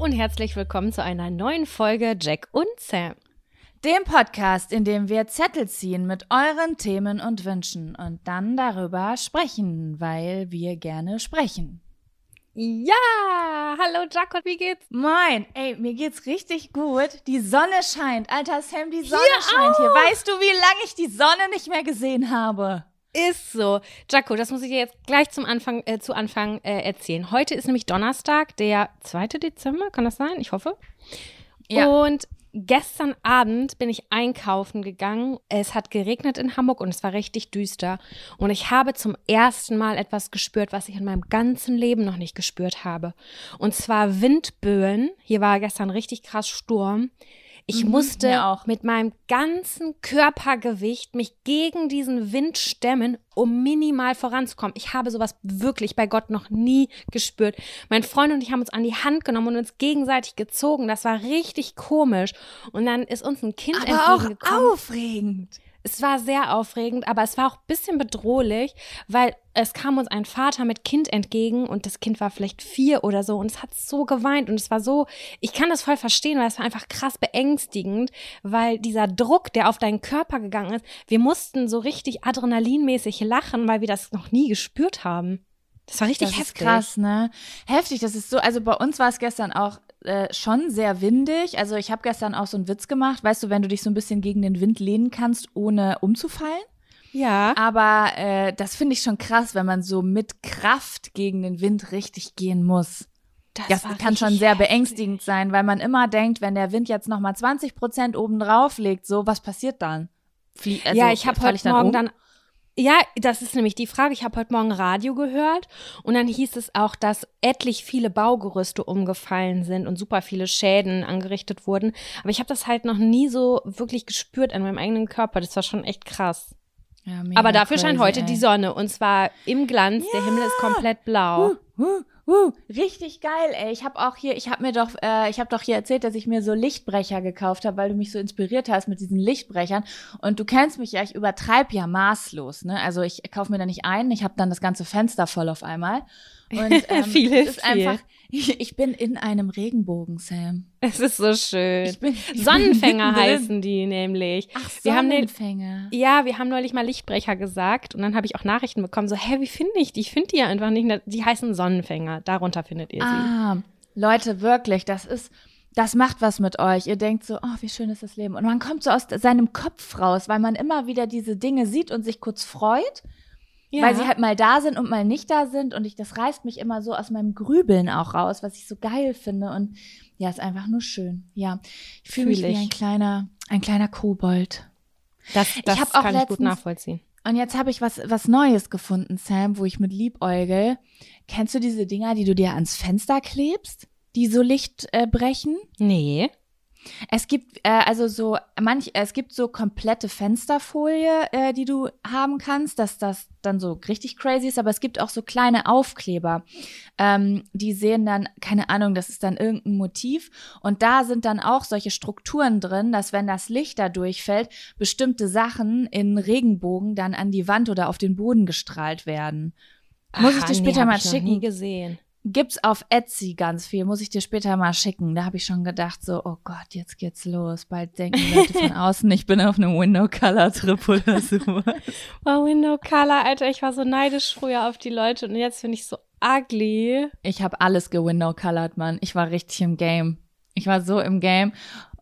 Und herzlich willkommen zu einer neuen Folge Jack und Sam. Dem Podcast, in dem wir Zettel ziehen mit euren Themen und Wünschen und dann darüber sprechen, weil wir gerne sprechen. Ja, hallo und wie geht's? Moin, ey, mir geht's richtig gut. Die Sonne scheint. Alter Sam, die Sonne Hier scheint hier. auch. Weißt du, wie lange ich die Sonne nicht mehr gesehen habe? Ist so. Jaco, das muss ich dir jetzt gleich zum Anfang, äh, zu Anfang äh, erzählen. Heute ist nämlich Donnerstag, der 2. Dezember, kann das sein? Ich hoffe. Ja. Und gestern Abend bin ich einkaufen gegangen. Es hat geregnet in Hamburg und es war richtig düster. Und ich habe zum ersten Mal etwas gespürt, was ich in meinem ganzen Leben noch nicht gespürt habe. Und zwar Windböen. Hier war gestern richtig krass Sturm. Ich Mhm, musste auch. mit meinem ganzen Körpergewicht mich gegen diesen Wind stemmen, um minimal voranzukommen. Ich habe sowas wirklich bei Gott noch nie gespürt. Mein Freund und ich haben uns an die Hand genommen und uns gegenseitig gezogen. Das war richtig komisch. Und dann ist uns ein Kind Aber auch entgegengekommen. aufregend. Es war sehr aufregend, aber es war auch ein bisschen bedrohlich, weil es kam uns ein Vater mit Kind entgegen und das Kind war vielleicht vier oder so und es hat so geweint und es war so, ich kann das voll verstehen, weil es war einfach krass beängstigend, weil dieser Druck, der auf deinen Körper gegangen ist, wir mussten so richtig adrenalinmäßig lachen, weil wir das noch nie gespürt haben. Das war richtig das heftig. ist krass, ne? Heftig, das ist so, also bei uns war es gestern auch äh, schon sehr windig. Also ich habe gestern auch so einen Witz gemacht, weißt du, wenn du dich so ein bisschen gegen den Wind lehnen kannst, ohne umzufallen. Ja. Aber äh, das finde ich schon krass, wenn man so mit Kraft gegen den Wind richtig gehen muss. Das war kann schon sehr heftig. beängstigend sein, weil man immer denkt, wenn der Wind jetzt noch mal 20 Prozent oben drauf legt, so, was passiert dann? Flie also, ja, ich habe heute dann Morgen um? dann. Ja, das ist nämlich die Frage. Ich habe heute Morgen Radio gehört und dann hieß es auch, dass etlich viele Baugerüste umgefallen sind und super viele Schäden angerichtet wurden. Aber ich habe das halt noch nie so wirklich gespürt an meinem eigenen Körper. Das war schon echt krass. Ja, Aber dafür scheint crazy, heute ey. die Sonne und zwar im Glanz. Der Himmel ist komplett blau. Uh, uh, richtig geil, ey. Ich habe auch hier, ich habe mir doch, äh, ich habe doch hier erzählt, dass ich mir so Lichtbrecher gekauft habe, weil du mich so inspiriert hast mit diesen Lichtbrechern. Und du kennst mich ja, ich übertreibe ja maßlos, ne? Also ich kaufe mir da nicht ein, ich habe dann das ganze Fenster voll auf einmal. Und ähm, Viel es hilft ist einfach, ich bin in einem Regenbogen, Sam. Es ist so schön. Ich bin, ich Sonnenfänger bin heißen die nämlich. Ach, Wir haben den- Sonnenfänger. Ja, wir haben neulich mal Lichtbrecher gesagt und dann habe ich auch Nachrichten bekommen, so, hä, wie finde ich die? Ich finde die ja einfach nicht. Die heißen Sonnenfänger. Darunter findet ihr sie. Ah, Leute, wirklich, das ist, das macht was mit euch. Ihr denkt so, oh, wie schön ist das Leben. Und man kommt so aus seinem Kopf raus, weil man immer wieder diese Dinge sieht und sich kurz freut. Ja. Weil sie halt mal da sind und mal nicht da sind und ich, das reißt mich immer so aus meinem Grübeln auch raus, was ich so geil finde und ja, ist einfach nur schön. Ja, ich fühle mich wie ich. ein kleiner, ein kleiner Kobold. Das, das auch kann ich gut letztens- nachvollziehen. Und jetzt habe ich was, was Neues gefunden, Sam, wo ich mit liebäugel. Kennst du diese Dinger, die du dir ans Fenster klebst, die so Licht äh, brechen? Nee. Es gibt äh, also so manch, es gibt so komplette Fensterfolie, äh, die du haben kannst, dass das dann so richtig crazy ist. Aber es gibt auch so kleine Aufkleber, ähm, die sehen dann keine Ahnung, das ist dann irgendein Motiv und da sind dann auch solche Strukturen drin, dass wenn das Licht da durchfällt, bestimmte Sachen in Regenbogen dann an die Wand oder auf den Boden gestrahlt werden. Muss ich Aha, dir später nee, mal ich noch schicken. nie gesehen. Gibt's auf Etsy ganz viel, muss ich dir später mal schicken. Da habe ich schon gedacht, so, oh Gott, jetzt geht's los. Bald denken Leute von außen, ich bin auf einem Window-Color-Trip oder sowas. Oh, Window Color, Alter, ich war so neidisch früher auf die Leute und jetzt finde ich so ugly. Ich habe alles gewindow-colored, Mann. Ich war richtig im Game. Ich war so im Game.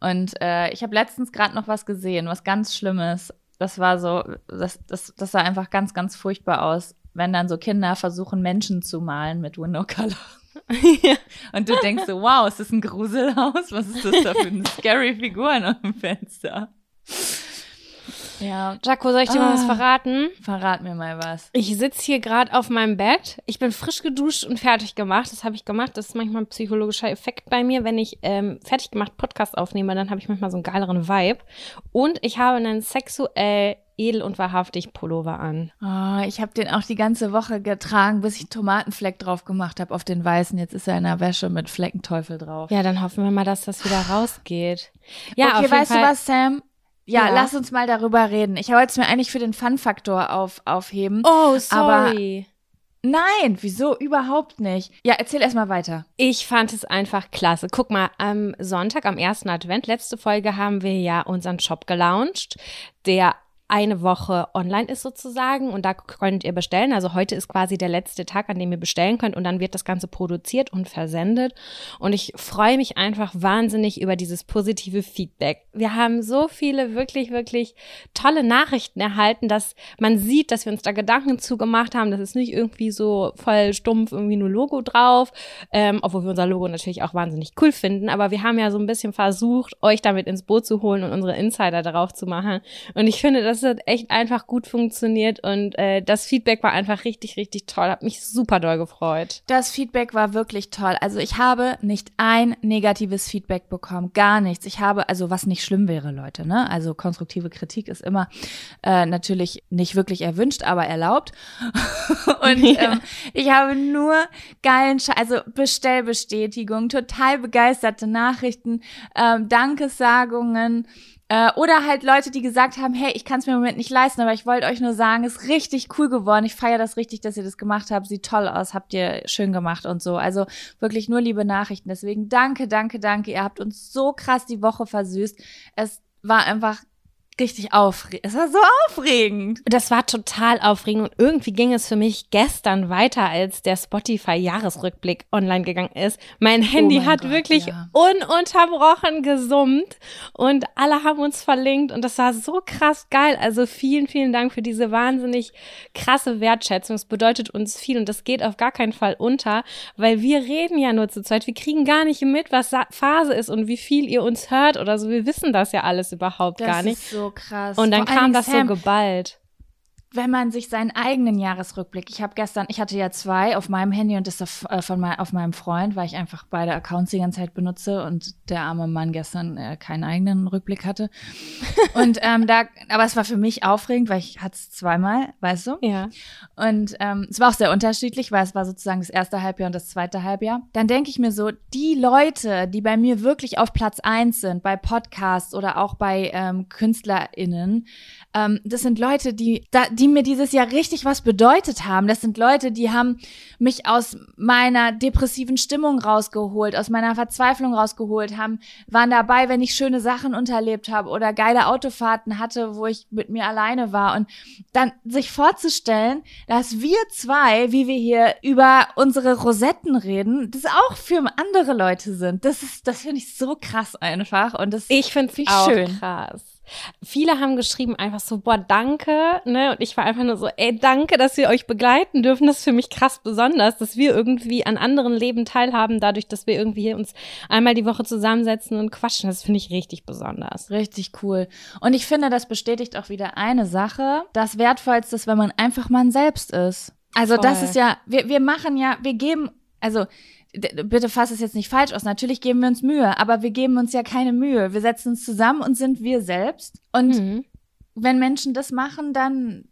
Und äh, ich habe letztens gerade noch was gesehen, was ganz Schlimmes. Das war so, das, das, das sah einfach ganz, ganz furchtbar aus, wenn dann so Kinder versuchen, Menschen zu malen mit Window-Color. Und du denkst so, wow, ist das ein Gruselhaus? Was ist das da für eine scary Figur auf dem Fenster? Ja, Jaco, soll ich dir mal was Ah. verraten? verrat mir mal was. Ich sitze hier gerade auf meinem Bett. Ich bin frisch geduscht und fertig gemacht. Das habe ich gemacht. Das ist manchmal ein psychologischer Effekt bei mir. Wenn ich ähm, fertig gemacht Podcast aufnehme, dann habe ich manchmal so einen geileren Vibe. Und ich habe einen sexuell edel und wahrhaftig Pullover an. Oh, ich habe den auch die ganze Woche getragen, bis ich einen Tomatenfleck drauf gemacht habe auf den weißen. Jetzt ist er in der Wäsche mit Fleckenteufel drauf. Ja, dann hoffen wir mal, dass das wieder rausgeht. Ja, okay, weißt Fall. du was, Sam? Ja, Ja. lass uns mal darüber reden. Ich wollte es mir eigentlich für den Fun-Faktor auf, aufheben. Oh, Aber- sorry. Nein, wieso? Überhaupt nicht. Ja, erzähl erst mal weiter. Ich fand es einfach klasse. Guck mal, am Sonntag, am ersten Advent, letzte Folge, haben wir ja unseren Shop gelauncht, der eine Woche online ist sozusagen und da könnt ihr bestellen. Also heute ist quasi der letzte Tag, an dem ihr bestellen könnt und dann wird das Ganze produziert und versendet. Und ich freue mich einfach wahnsinnig über dieses positive Feedback. Wir haben so viele wirklich, wirklich tolle Nachrichten erhalten, dass man sieht, dass wir uns da Gedanken zugemacht haben. Das ist nicht irgendwie so voll stumpf irgendwie nur Logo drauf, ähm, obwohl wir unser Logo natürlich auch wahnsinnig cool finden. Aber wir haben ja so ein bisschen versucht, euch damit ins Boot zu holen und unsere Insider darauf zu machen. Und ich finde, das hat echt einfach gut funktioniert und äh, das Feedback war einfach richtig, richtig toll. Hat mich super doll gefreut. Das Feedback war wirklich toll. Also ich habe nicht ein negatives Feedback bekommen, gar nichts. Ich habe, also was nicht schlimm wäre, Leute, ne? Also konstruktive Kritik ist immer äh, natürlich nicht wirklich erwünscht, aber erlaubt. Und Ja. ähm, ich habe nur geilen, Sche also Bestellbestätigung, total begeisterte Nachrichten, ähm, Dankessagungen. Äh, oder halt Leute, die gesagt haben, hey, ich kann es mir im Moment nicht leisten, aber ich wollte euch nur sagen, ist richtig cool geworden. Ich feiere das richtig, dass ihr das gemacht habt. Sieht toll aus, habt ihr schön gemacht und so. Also wirklich nur liebe Nachrichten. Deswegen danke, danke, danke. Ihr habt uns so krass die Woche versüßt. Es war einfach richtig aufregend. Es war so aufregend. Das war total aufregend und irgendwie ging es für mich gestern weiter, als der Spotify-Jahresrückblick online gegangen ist. Mein Handy mein hat Gott, wirklich ja. ununterbrochen gesummt und alle haben uns verlinkt und das war so krass geil. Also vielen, vielen Dank für diese wahnsinnig krasse Wertschätzung. Es bedeutet uns viel und das geht auf gar keinen Fall unter, weil wir reden ja nur zu zweit. Wir kriegen gar nicht mit, was Phase ist und wie viel ihr uns hört oder so. Wir wissen das ja alles überhaupt Das gar nicht. ist so krass. Und dann Vor kam das so Sam, geballt. Wenn man sich seinen eigenen Jahresrückblick, ich habe gestern, ich hatte ja zwei auf meinem Handy und das auf, äh, von mein, auf meinem Freund, weil ich einfach beide Accounts die ganze Zeit benutze und der arme Mann gestern äh, keinen eigenen Rückblick hatte. und ähm, da, aber es war für mich aufregend, weil ich hatte es zweimal, weißt du? Ja. Und ähm, es war auch sehr unterschiedlich, weil es war sozusagen das erste Halbjahr und das zweite Halbjahr. Dann denke ich mir so, die Leute, die bei mir wirklich auf Platz eins sind, bei Podcasts oder auch bei ähm, KünstlerInnen, ähm, das sind Leute, die, da, die mir dieses Jahr richtig was bedeutet haben. Das sind Leute, die haben mich aus meiner depressiven Stimmung rausgeholt, aus meiner Verzweiflung rausgeholt, haben, waren dabei, wenn ich schöne Sachen unterlebt habe oder geile Autofahrten hatte, wo ich mit mir alleine war. Und dann sich vorzustellen, dass wir zwei, wie wir hier über unsere Rosetten reden, das auch für andere Leute sind. Das ist, das finde ich so krass einfach. Und das Ich finde Find es auch schön. krass. Viele haben geschrieben einfach so, boah, danke, ne? Und ich war einfach nur so, ey, danke, dass wir euch begleiten dürfen. Das ist für mich krass besonders, dass wir irgendwie an anderen Leben teilhaben, dadurch, dass wir irgendwie hier uns einmal die Woche zusammensetzen und quatschen. Das finde ich richtig besonders. Richtig cool. Und ich finde, das bestätigt auch wieder eine Sache. Das Wertvollste ist, wenn man einfach man selbst ist. Also Voll. das ist ja, wir, wir machen ja, wir geben, also bitte fass es jetzt nicht falsch aus. Natürlich geben wir uns Mühe, aber wir geben uns ja keine Mühe. Wir setzen uns zusammen und sind wir selbst. Und Mhm. wenn Menschen das machen, dann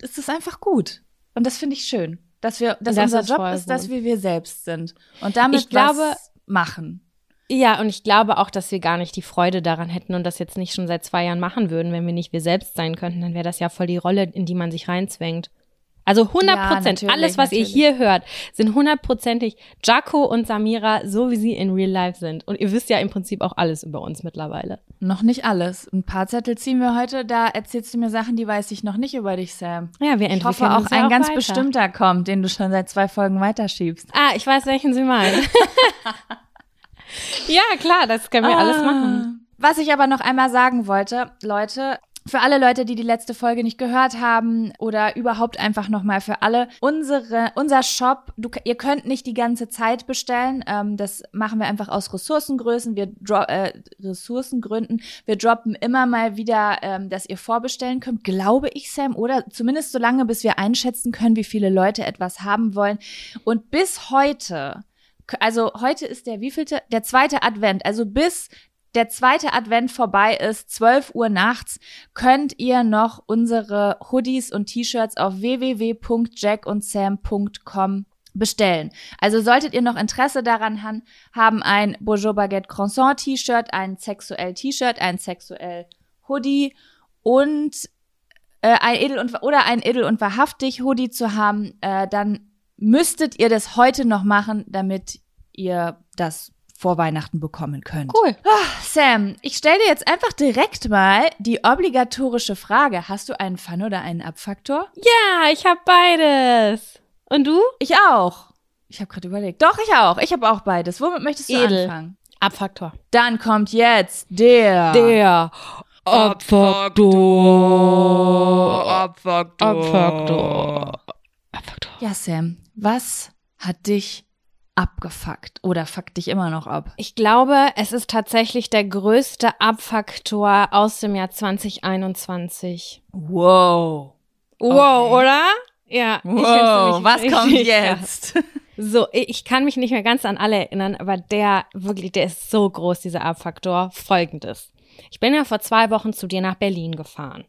ist es einfach gut. Und das finde ich schön, dass wir, dass Das unser ist Job ist, dass wir wir selbst sind und damit Ich glaube- machen. Ja, und ich glaube auch, dass wir gar nicht die Freude daran hätten und das jetzt nicht schon seit zwei Jahren machen würden, wenn wir nicht wir selbst sein könnten, dann wäre das ja voll die Rolle, in die man sich reinzwängt. Also 100 Ja, Prozent, natürlich, alles, was ihr natürlich. hier hört, sind hundertprozentig Jaco und Samira, so wie sie in Real Life sind. Und ihr wisst ja im Prinzip auch alles über uns mittlerweile. Noch nicht alles. Ein paar Zettel ziehen wir heute. Da erzählst du mir Sachen, die weiß ich noch nicht über dich, Sam. Ja, wir entwickeln Ich hoffe auch ja ein ganz weiter. bestimmter kommt, den du schon seit zwei Folgen weiterschiebst. Ah, ich weiß, welchen Sie meinen. ja, klar, das können wir alles machen. Was ich aber noch einmal sagen wollte, Leute, für alle Leute, die die letzte Folge nicht gehört haben oder überhaupt einfach nochmal für alle, unsere, unser Shop, du, ihr könnt nicht die ganze Zeit bestellen. Ähm, das machen wir einfach aus Ressourcengrößen, wir dro äh, Ressourcengründen. Wir droppen immer mal wieder, ähm, dass ihr vorbestellen könnt, glaube ich, Sam, oder zumindest so lange, bis wir einschätzen können, wie viele Leute etwas haben wollen. Und bis heute also heute ist der wievielte? Der zweite Advent. Also bis der zweite Advent vorbei ist, 12 Uhr nachts, könnt ihr noch unsere Hoodies und T-Shirts auf www.jackundsam.com bestellen. Also solltet ihr noch Interesse daran han- haben, ein Bonjour Baguette Croissant T-Shirt, ein sexuell T-Shirt, ein sexuell Hoodie und äh, ein edel und oder ein edel und wahrhaftig Hoodie zu haben, äh, dann müsstet ihr das heute noch machen, damit ihr das vor Weihnachten bekommen könnt. Cool. Sam, ich stelle dir jetzt einfach direkt mal die obligatorische Frage. Hast du einen Fun- oder einen Abfaktor? Ja, ich habe beides. Und du? Ich auch. Ich habe gerade überlegt. Doch, ich auch. Ich habe auch beides. Womit möchtest du Edel. anfangen? Abfaktor. Dann kommt jetzt der. Der Abfaktor. Abfaktor. Abfaktor. Abfaktor. Ja, Sam, was hat dich abgefuckt oder fuckt dich immer noch ab? Ich glaube, es ist tatsächlich der größte Abfaktor aus dem Jahr 2021. Wow. Wow, Okay. oder? Ja. Wow, was kommt krass. jetzt? So, ich ich kann mich nicht mehr ganz an alle erinnern, aber der wirklich, der ist so groß, dieser Abfaktor. Folgendes. Ich bin ja vor zwei Wochen zu dir nach Berlin gefahren.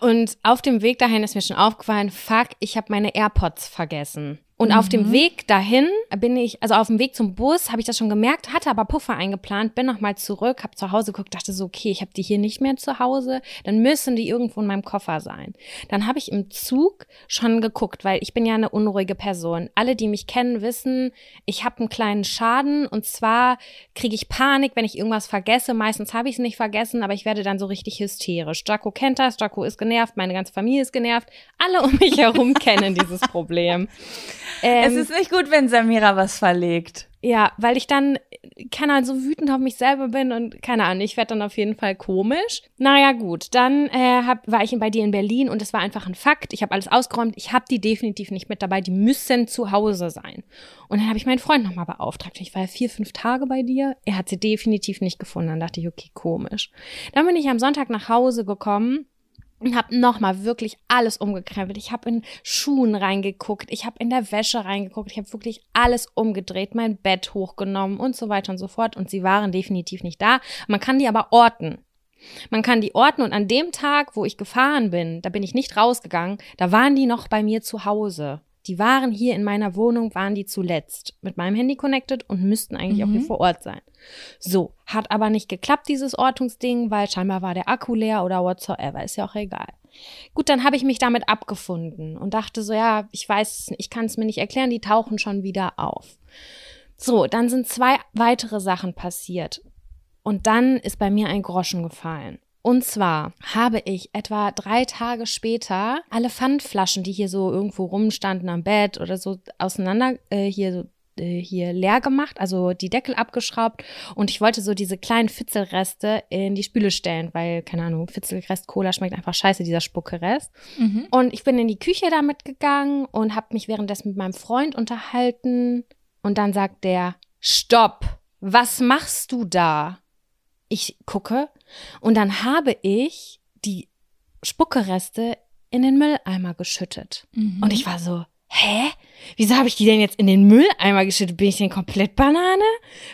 Und auf dem Weg dahin ist mir schon aufgefallen, fuck, ich habe meine AirPods vergessen. Und auf dem Weg dahin bin ich, also auf dem Weg zum Bus habe ich das schon gemerkt, hatte aber Puffer eingeplant, bin nochmal zurück, habe zu Hause geguckt, dachte so, okay, ich habe die hier nicht mehr zu Hause, dann müssen die irgendwo in meinem Koffer sein. Dann habe ich im Zug schon geguckt, weil ich bin ja eine unruhige Person. Alle, die mich kennen, wissen, ich habe einen kleinen Schaden und zwar kriege ich Panik, wenn ich irgendwas vergesse. Meistens habe ich es nicht vergessen, aber ich werde dann so richtig hysterisch. Jaco kennt das, Jaco ist genervt, meine ganze Familie ist genervt. Alle um mich herum kennen dieses Problem. es Ähm, ist nicht gut, wenn Samira was verlegt. ja, weil ich dann, keine Ahnung, so wütend auf mich selber bin und keine Ahnung, ich werde dann auf jeden Fall komisch. Naja, gut, dann äh, hab, war ich bei dir in Berlin und es war einfach ein Fakt. Ich habe alles ausgeräumt, ich habe die definitiv nicht mit dabei, die müssen zu Hause sein. Und dann habe ich meinen Freund nochmal beauftragt. Ich war ja vier, fünf Tage bei dir, er hat sie definitiv nicht gefunden. Dann dachte ich, okay, komisch. Dann bin ich am Sonntag nach Hause gekommen und habe nochmal wirklich alles umgekrempelt. Ich habe in Schuhen reingeguckt, ich habe in der Wäsche reingeguckt, ich habe wirklich alles umgedreht, mein Bett hochgenommen und so weiter und so fort. Und sie waren definitiv nicht da. Man kann die aber orten. Man kann die orten und an dem Tag, wo ich gefahren bin, da bin ich nicht rausgegangen, da waren die noch bei mir zu Hause. Die waren hier in meiner Wohnung, waren die zuletzt mit meinem Handy connected und müssten eigentlich auch hier vor Ort sein. So, hat aber nicht geklappt, dieses Ortungsding, weil scheinbar war der Akku leer oder whatsoever, ist ja auch egal. Gut, dann habe ich mich damit abgefunden und dachte so, ja, ich weiß, ich kann es mir nicht erklären, die tauchen schon wieder auf. So, dann sind zwei weitere Sachen passiert. Und dann ist bei mir ein Groschen gefallen. Und zwar habe ich etwa drei Tage später alle Pfandflaschen, die hier so irgendwo rumstanden am Bett oder so auseinander, äh, hier so äh, hier leer gemacht, also die Deckel abgeschraubt und ich wollte so diese kleinen Fitzelreste in die Spüle stellen, weil, keine Ahnung, Fitzelrest Cola schmeckt einfach scheiße, dieser Spuckerest. Mhm. Und ich bin in die Küche damit gegangen und habe mich währenddessen mit meinem Freund unterhalten und dann sagt der, stopp, was machst du da? Ich gucke und dann habe ich die Spuckereste in den Mülleimer geschüttet. Mhm. Und ich war so, hä? Wieso habe ich die denn jetzt in den Mülleimer geschüttet? Bin ich denn komplett Banane?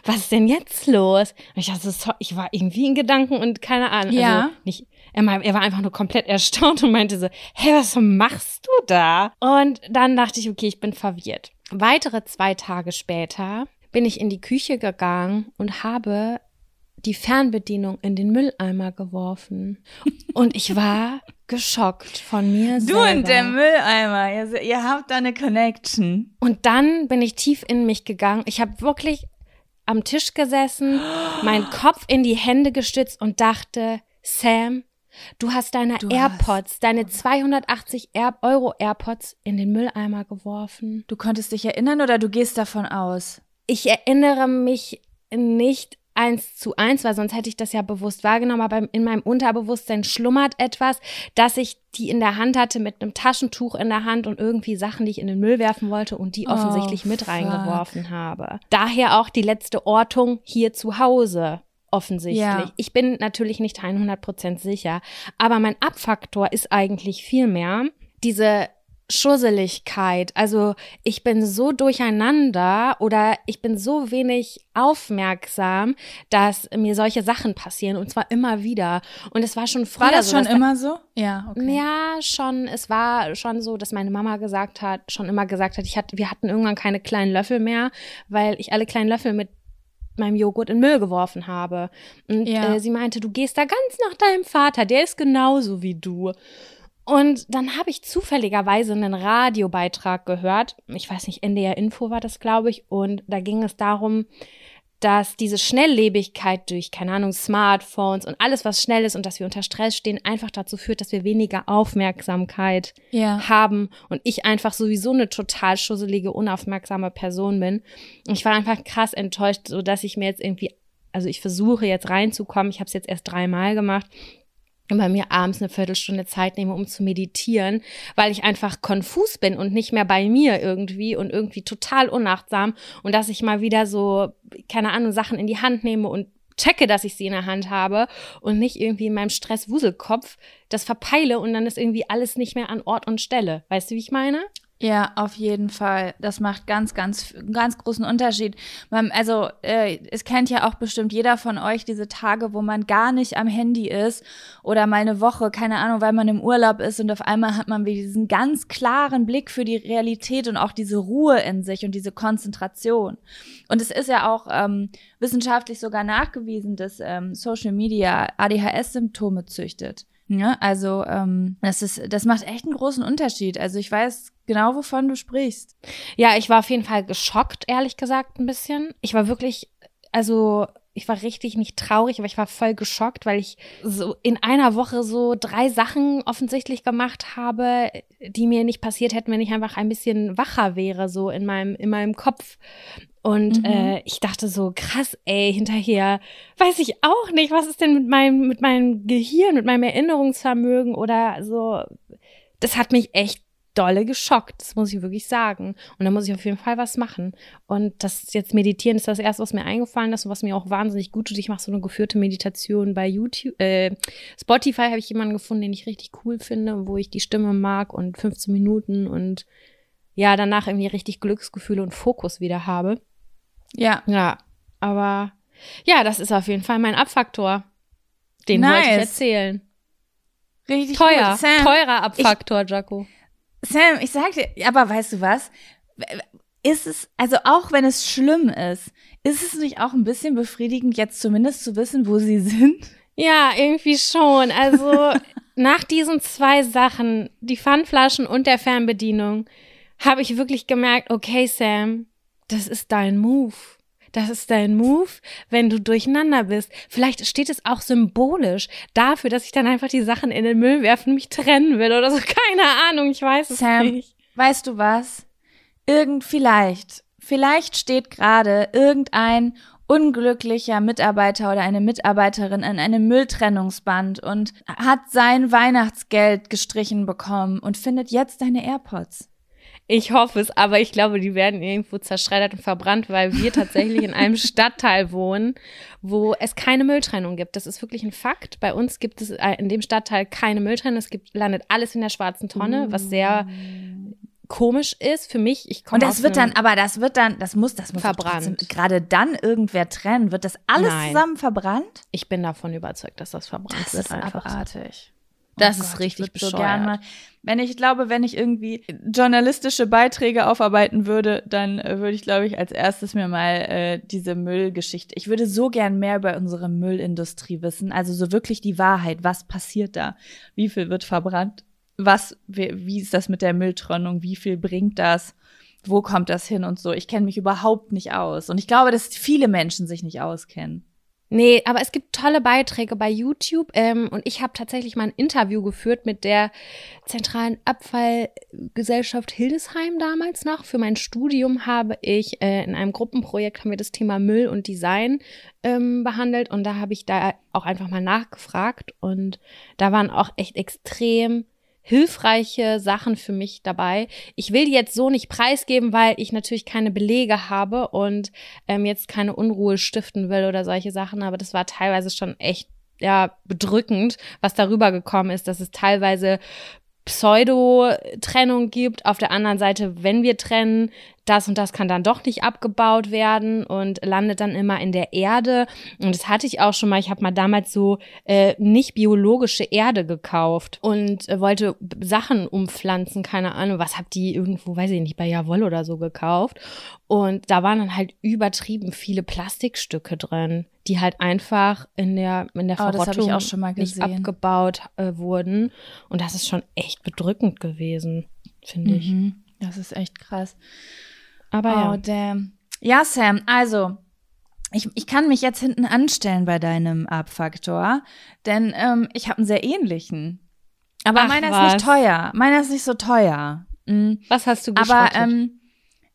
Was ist denn jetzt los? Und ich dachte, so, ich war irgendwie in Gedanken und keine Ahnung. Ja. Also nicht, er, er war einfach nur komplett erstaunt und meinte so, hä, was machst du da? Und dann dachte ich, okay, ich bin verwirrt. Weitere zwei Tage später bin ich in die Küche gegangen und habe die Fernbedienung in den Mülleimer geworfen. Und ich war geschockt von mir Du selber. und der Mülleimer, ihr, ihr habt da eine Connection. Und dann bin ich tief in mich gegangen. Ich habe wirklich am Tisch gesessen, meinen Kopf in die Hände gestützt und dachte, Sam, du hast deine Du AirPods, deine 280 Air Euro AirPods in den Mülleimer geworfen. Du konntest dich erinnern oder du gehst davon aus? Ich erinnere mich nicht eins zu eins, weil sonst hätte ich das ja bewusst wahrgenommen, aber in meinem Unterbewusstsein schlummert etwas, dass ich die in der Hand hatte mit einem Taschentuch in der Hand und irgendwie Sachen, die ich in den Müll werfen wollte und die Oh, offensichtlich mit fuck. reingeworfen habe. Daher auch die letzte Ortung hier zu Hause. Offensichtlich. Ja. Ich bin natürlich nicht 100% sicher, aber mein Abfaktor ist eigentlich viel mehr diese Schusseligkeit. Also ich bin so durcheinander oder ich bin so wenig aufmerksam, dass mir solche Sachen passieren und zwar immer wieder. Und es war schon früher War das so, schon immer so? Ja, okay. ja, schon. Es war schon so, dass meine Mama gesagt hat, schon immer gesagt hat, ich hatte, wir hatten irgendwann keine kleinen Löffel mehr, weil ich alle kleinen Löffel mit meinem Joghurt in Müll geworfen habe. Und Ja. äh, sie meinte, du gehst da ganz nach deinem Vater, der ist genauso wie du. Und dann habe ich zufälligerweise einen Radiobeitrag gehört. Ich weiß nicht, NDR Info war das, glaube ich. Und da ging es darum, dass diese Schnelllebigkeit durch, keine Ahnung, Smartphones und alles, was schnell ist und dass wir unter Stress stehen, einfach dazu führt, dass wir weniger Aufmerksamkeit Ja. haben und ich einfach sowieso eine total schusselige, unaufmerksame Person bin. Und ich war einfach krass enttäuscht, so dass ich mir jetzt irgendwie, also ich versuche jetzt reinzukommen. Ich habe es jetzt erst dreimal gemacht bei mir abends eine Viertelstunde Zeit nehme, um zu meditieren, weil ich einfach konfus bin und nicht mehr bei mir irgendwie und irgendwie total unachtsam und dass ich mal wieder so, keine Ahnung, Sachen in die Hand nehme und checke, dass ich sie in der Hand habe und nicht irgendwie in meinem Stress-Wuselkopf das verpeile und dann ist irgendwie alles nicht mehr an Ort und Stelle. Weißt du, wie ich meine? Ja, auf jeden Fall. Das macht ganz, ganz, ganz großen Unterschied. Man, also, äh, es kennt ja auch bestimmt jeder von euch diese Tage, wo man gar nicht am Handy ist oder mal eine Woche, keine Ahnung, weil man im Urlaub ist und auf einmal hat man wieder diesen ganz klaren Blick für die Realität und auch diese Ruhe in sich und diese Konzentration. Und es ist ja auch ähm, wissenschaftlich sogar nachgewiesen, dass ähm, Social Media ADHS-Symptome züchtet. Ja, also ähm, das ist, das macht echt einen großen Unterschied. Also ich weiß genau, wovon du sprichst. Ja, ich war auf jeden Fall geschockt, ehrlich gesagt, ein bisschen. Ich war wirklich, also ich war richtig nicht traurig, aber ich war voll geschockt, weil ich so in einer Woche so drei Sachen offensichtlich gemacht habe, die mir nicht passiert hätten, wenn ich einfach ein bisschen wacher wäre, so in meinem, in meinem Kopf. Und Mhm. äh, ich dachte so, krass, ey, hinterher weiß ich auch nicht, was ist denn mit meinem, mit meinem Gehirn, mit meinem Erinnerungsvermögen oder so. Das hat mich echt dolle geschockt, das muss ich wirklich sagen. Und da muss ich auf jeden Fall was machen. Und das jetzt Meditieren ist das erste, was mir eingefallen ist und was mir auch wahnsinnig gut tut. Ich mache so eine geführte Meditation bei YouTube. Äh, Spotify habe ich jemanden gefunden, den ich richtig cool finde, wo ich die Stimme mag und 15 Minuten und ja, danach irgendwie richtig Glücksgefühle und Fokus wieder habe. Ja, Ja, aber ja, das ist auf jeden Fall mein Abfaktor. Den wollte ich Nice. erzählen. richtig Teuer, Gut. Sam, teurer Abfaktor, Jaco. Sam, ich sag dir, aber weißt du was? Ist es, also auch wenn es schlimm ist, ist es nicht auch ein bisschen befriedigend, jetzt zumindest zu wissen, wo sie sind? Ja, irgendwie schon. Also nach diesen zwei Sachen, die Pfandflaschen und der Fernbedienung, habe ich wirklich gemerkt, okay, Sam, das ist dein Move. Das ist dein Move, wenn du durcheinander bist. Vielleicht steht es auch symbolisch dafür, dass ich dann einfach die Sachen in den Müll werfen und mich trennen will oder so. Keine Ahnung, ich weiß es Sam, nicht. weißt du was? Irgend vielleicht, Vielleicht steht gerade irgendein unglücklicher Mitarbeiter oder eine Mitarbeiterin an einem Mülltrennungsband und hat sein Weihnachtsgeld gestrichen bekommen und findet jetzt deine AirPods. Ich hoffe es, aber ich glaube, die werden irgendwo zerschreddert und verbrannt, weil wir tatsächlich in einem Stadtteil wohnen, wo es keine Mülltrennung gibt. Das ist wirklich ein Fakt. Bei uns gibt es äh, in dem Stadtteil keine Mülltrennung. Es gibt, landet alles in der schwarzen Tonne, was sehr komisch ist für mich. Ich komme Und das wird dann, aber das wird dann, das muss, das muss verbrannt. Gerade dann irgendwer trennen. Wird das alles Nein. zusammen verbrannt? Ich bin davon überzeugt, dass das verbrannt wird einfach. abartig. Das Oh ist Gott, richtig ich so bescheuert. gern mal, wenn ich glaube, wenn ich irgendwie journalistische Beiträge aufarbeiten würde, dann äh, würde ich, glaube ich, als erstes mir mal äh, diese Müllgeschichte. Ich würde so gern mehr über unsere Müllindustrie wissen. Also so wirklich die Wahrheit. Was passiert da? Wie viel wird verbrannt? Was, wie, wie ist das mit der Mülltrennung? Wie viel bringt das? Wo kommt das hin und so? Ich kenne mich überhaupt nicht aus. Und ich glaube, dass viele Menschen sich nicht auskennen. Nee, aber es gibt tolle Beiträge bei YouTube ähm, und ich habe tatsächlich mal ein Interview geführt mit der zentralen Abfallgesellschaft Hildesheim damals noch. Für mein Studium habe ich äh, in einem Gruppenprojekt haben wir das Thema Müll und Design ähm, behandelt und da habe ich da auch einfach mal nachgefragt und da waren auch echt extrem hilfreiche Sachen für mich dabei. Ich will die jetzt so nicht preisgeben, weil ich natürlich keine Belege habe und ähm, jetzt keine Unruhe stiften will oder solche Sachen, aber das war teilweise schon echt ja bedrückend, was darüber gekommen ist, dass es teilweise Pseudo-Trennung gibt. Auf der anderen Seite, wenn wir trennen, das und das kann dann doch nicht abgebaut werden und landet dann immer in der Erde. Und das hatte ich auch schon mal. Ich habe mal damals so äh, nicht biologische Erde gekauft und äh, wollte Sachen umpflanzen, keine Ahnung. Was habt die irgendwo, weiß ich nicht, bei Jawoll oder so gekauft? Und da waren dann halt übertrieben viele Plastikstücke drin, die halt einfach in der in der Oh, hab ich Verrottung auch schon mal nicht abgebaut äh, wurden. Und das ist schon echt bedrückend gewesen, finde ich. Mhm. Das ist echt krass. Aber Oh, ja. damn. Ja, Sam, also, ich, ich kann mich jetzt hinten anstellen bei deinem Abfaktor, denn ähm, ich habe einen sehr ähnlichen. Aber Ach, meiner ist was. nicht teuer. Meiner ist nicht so teuer. Mhm. Was hast du Aber geschrottet? ähm,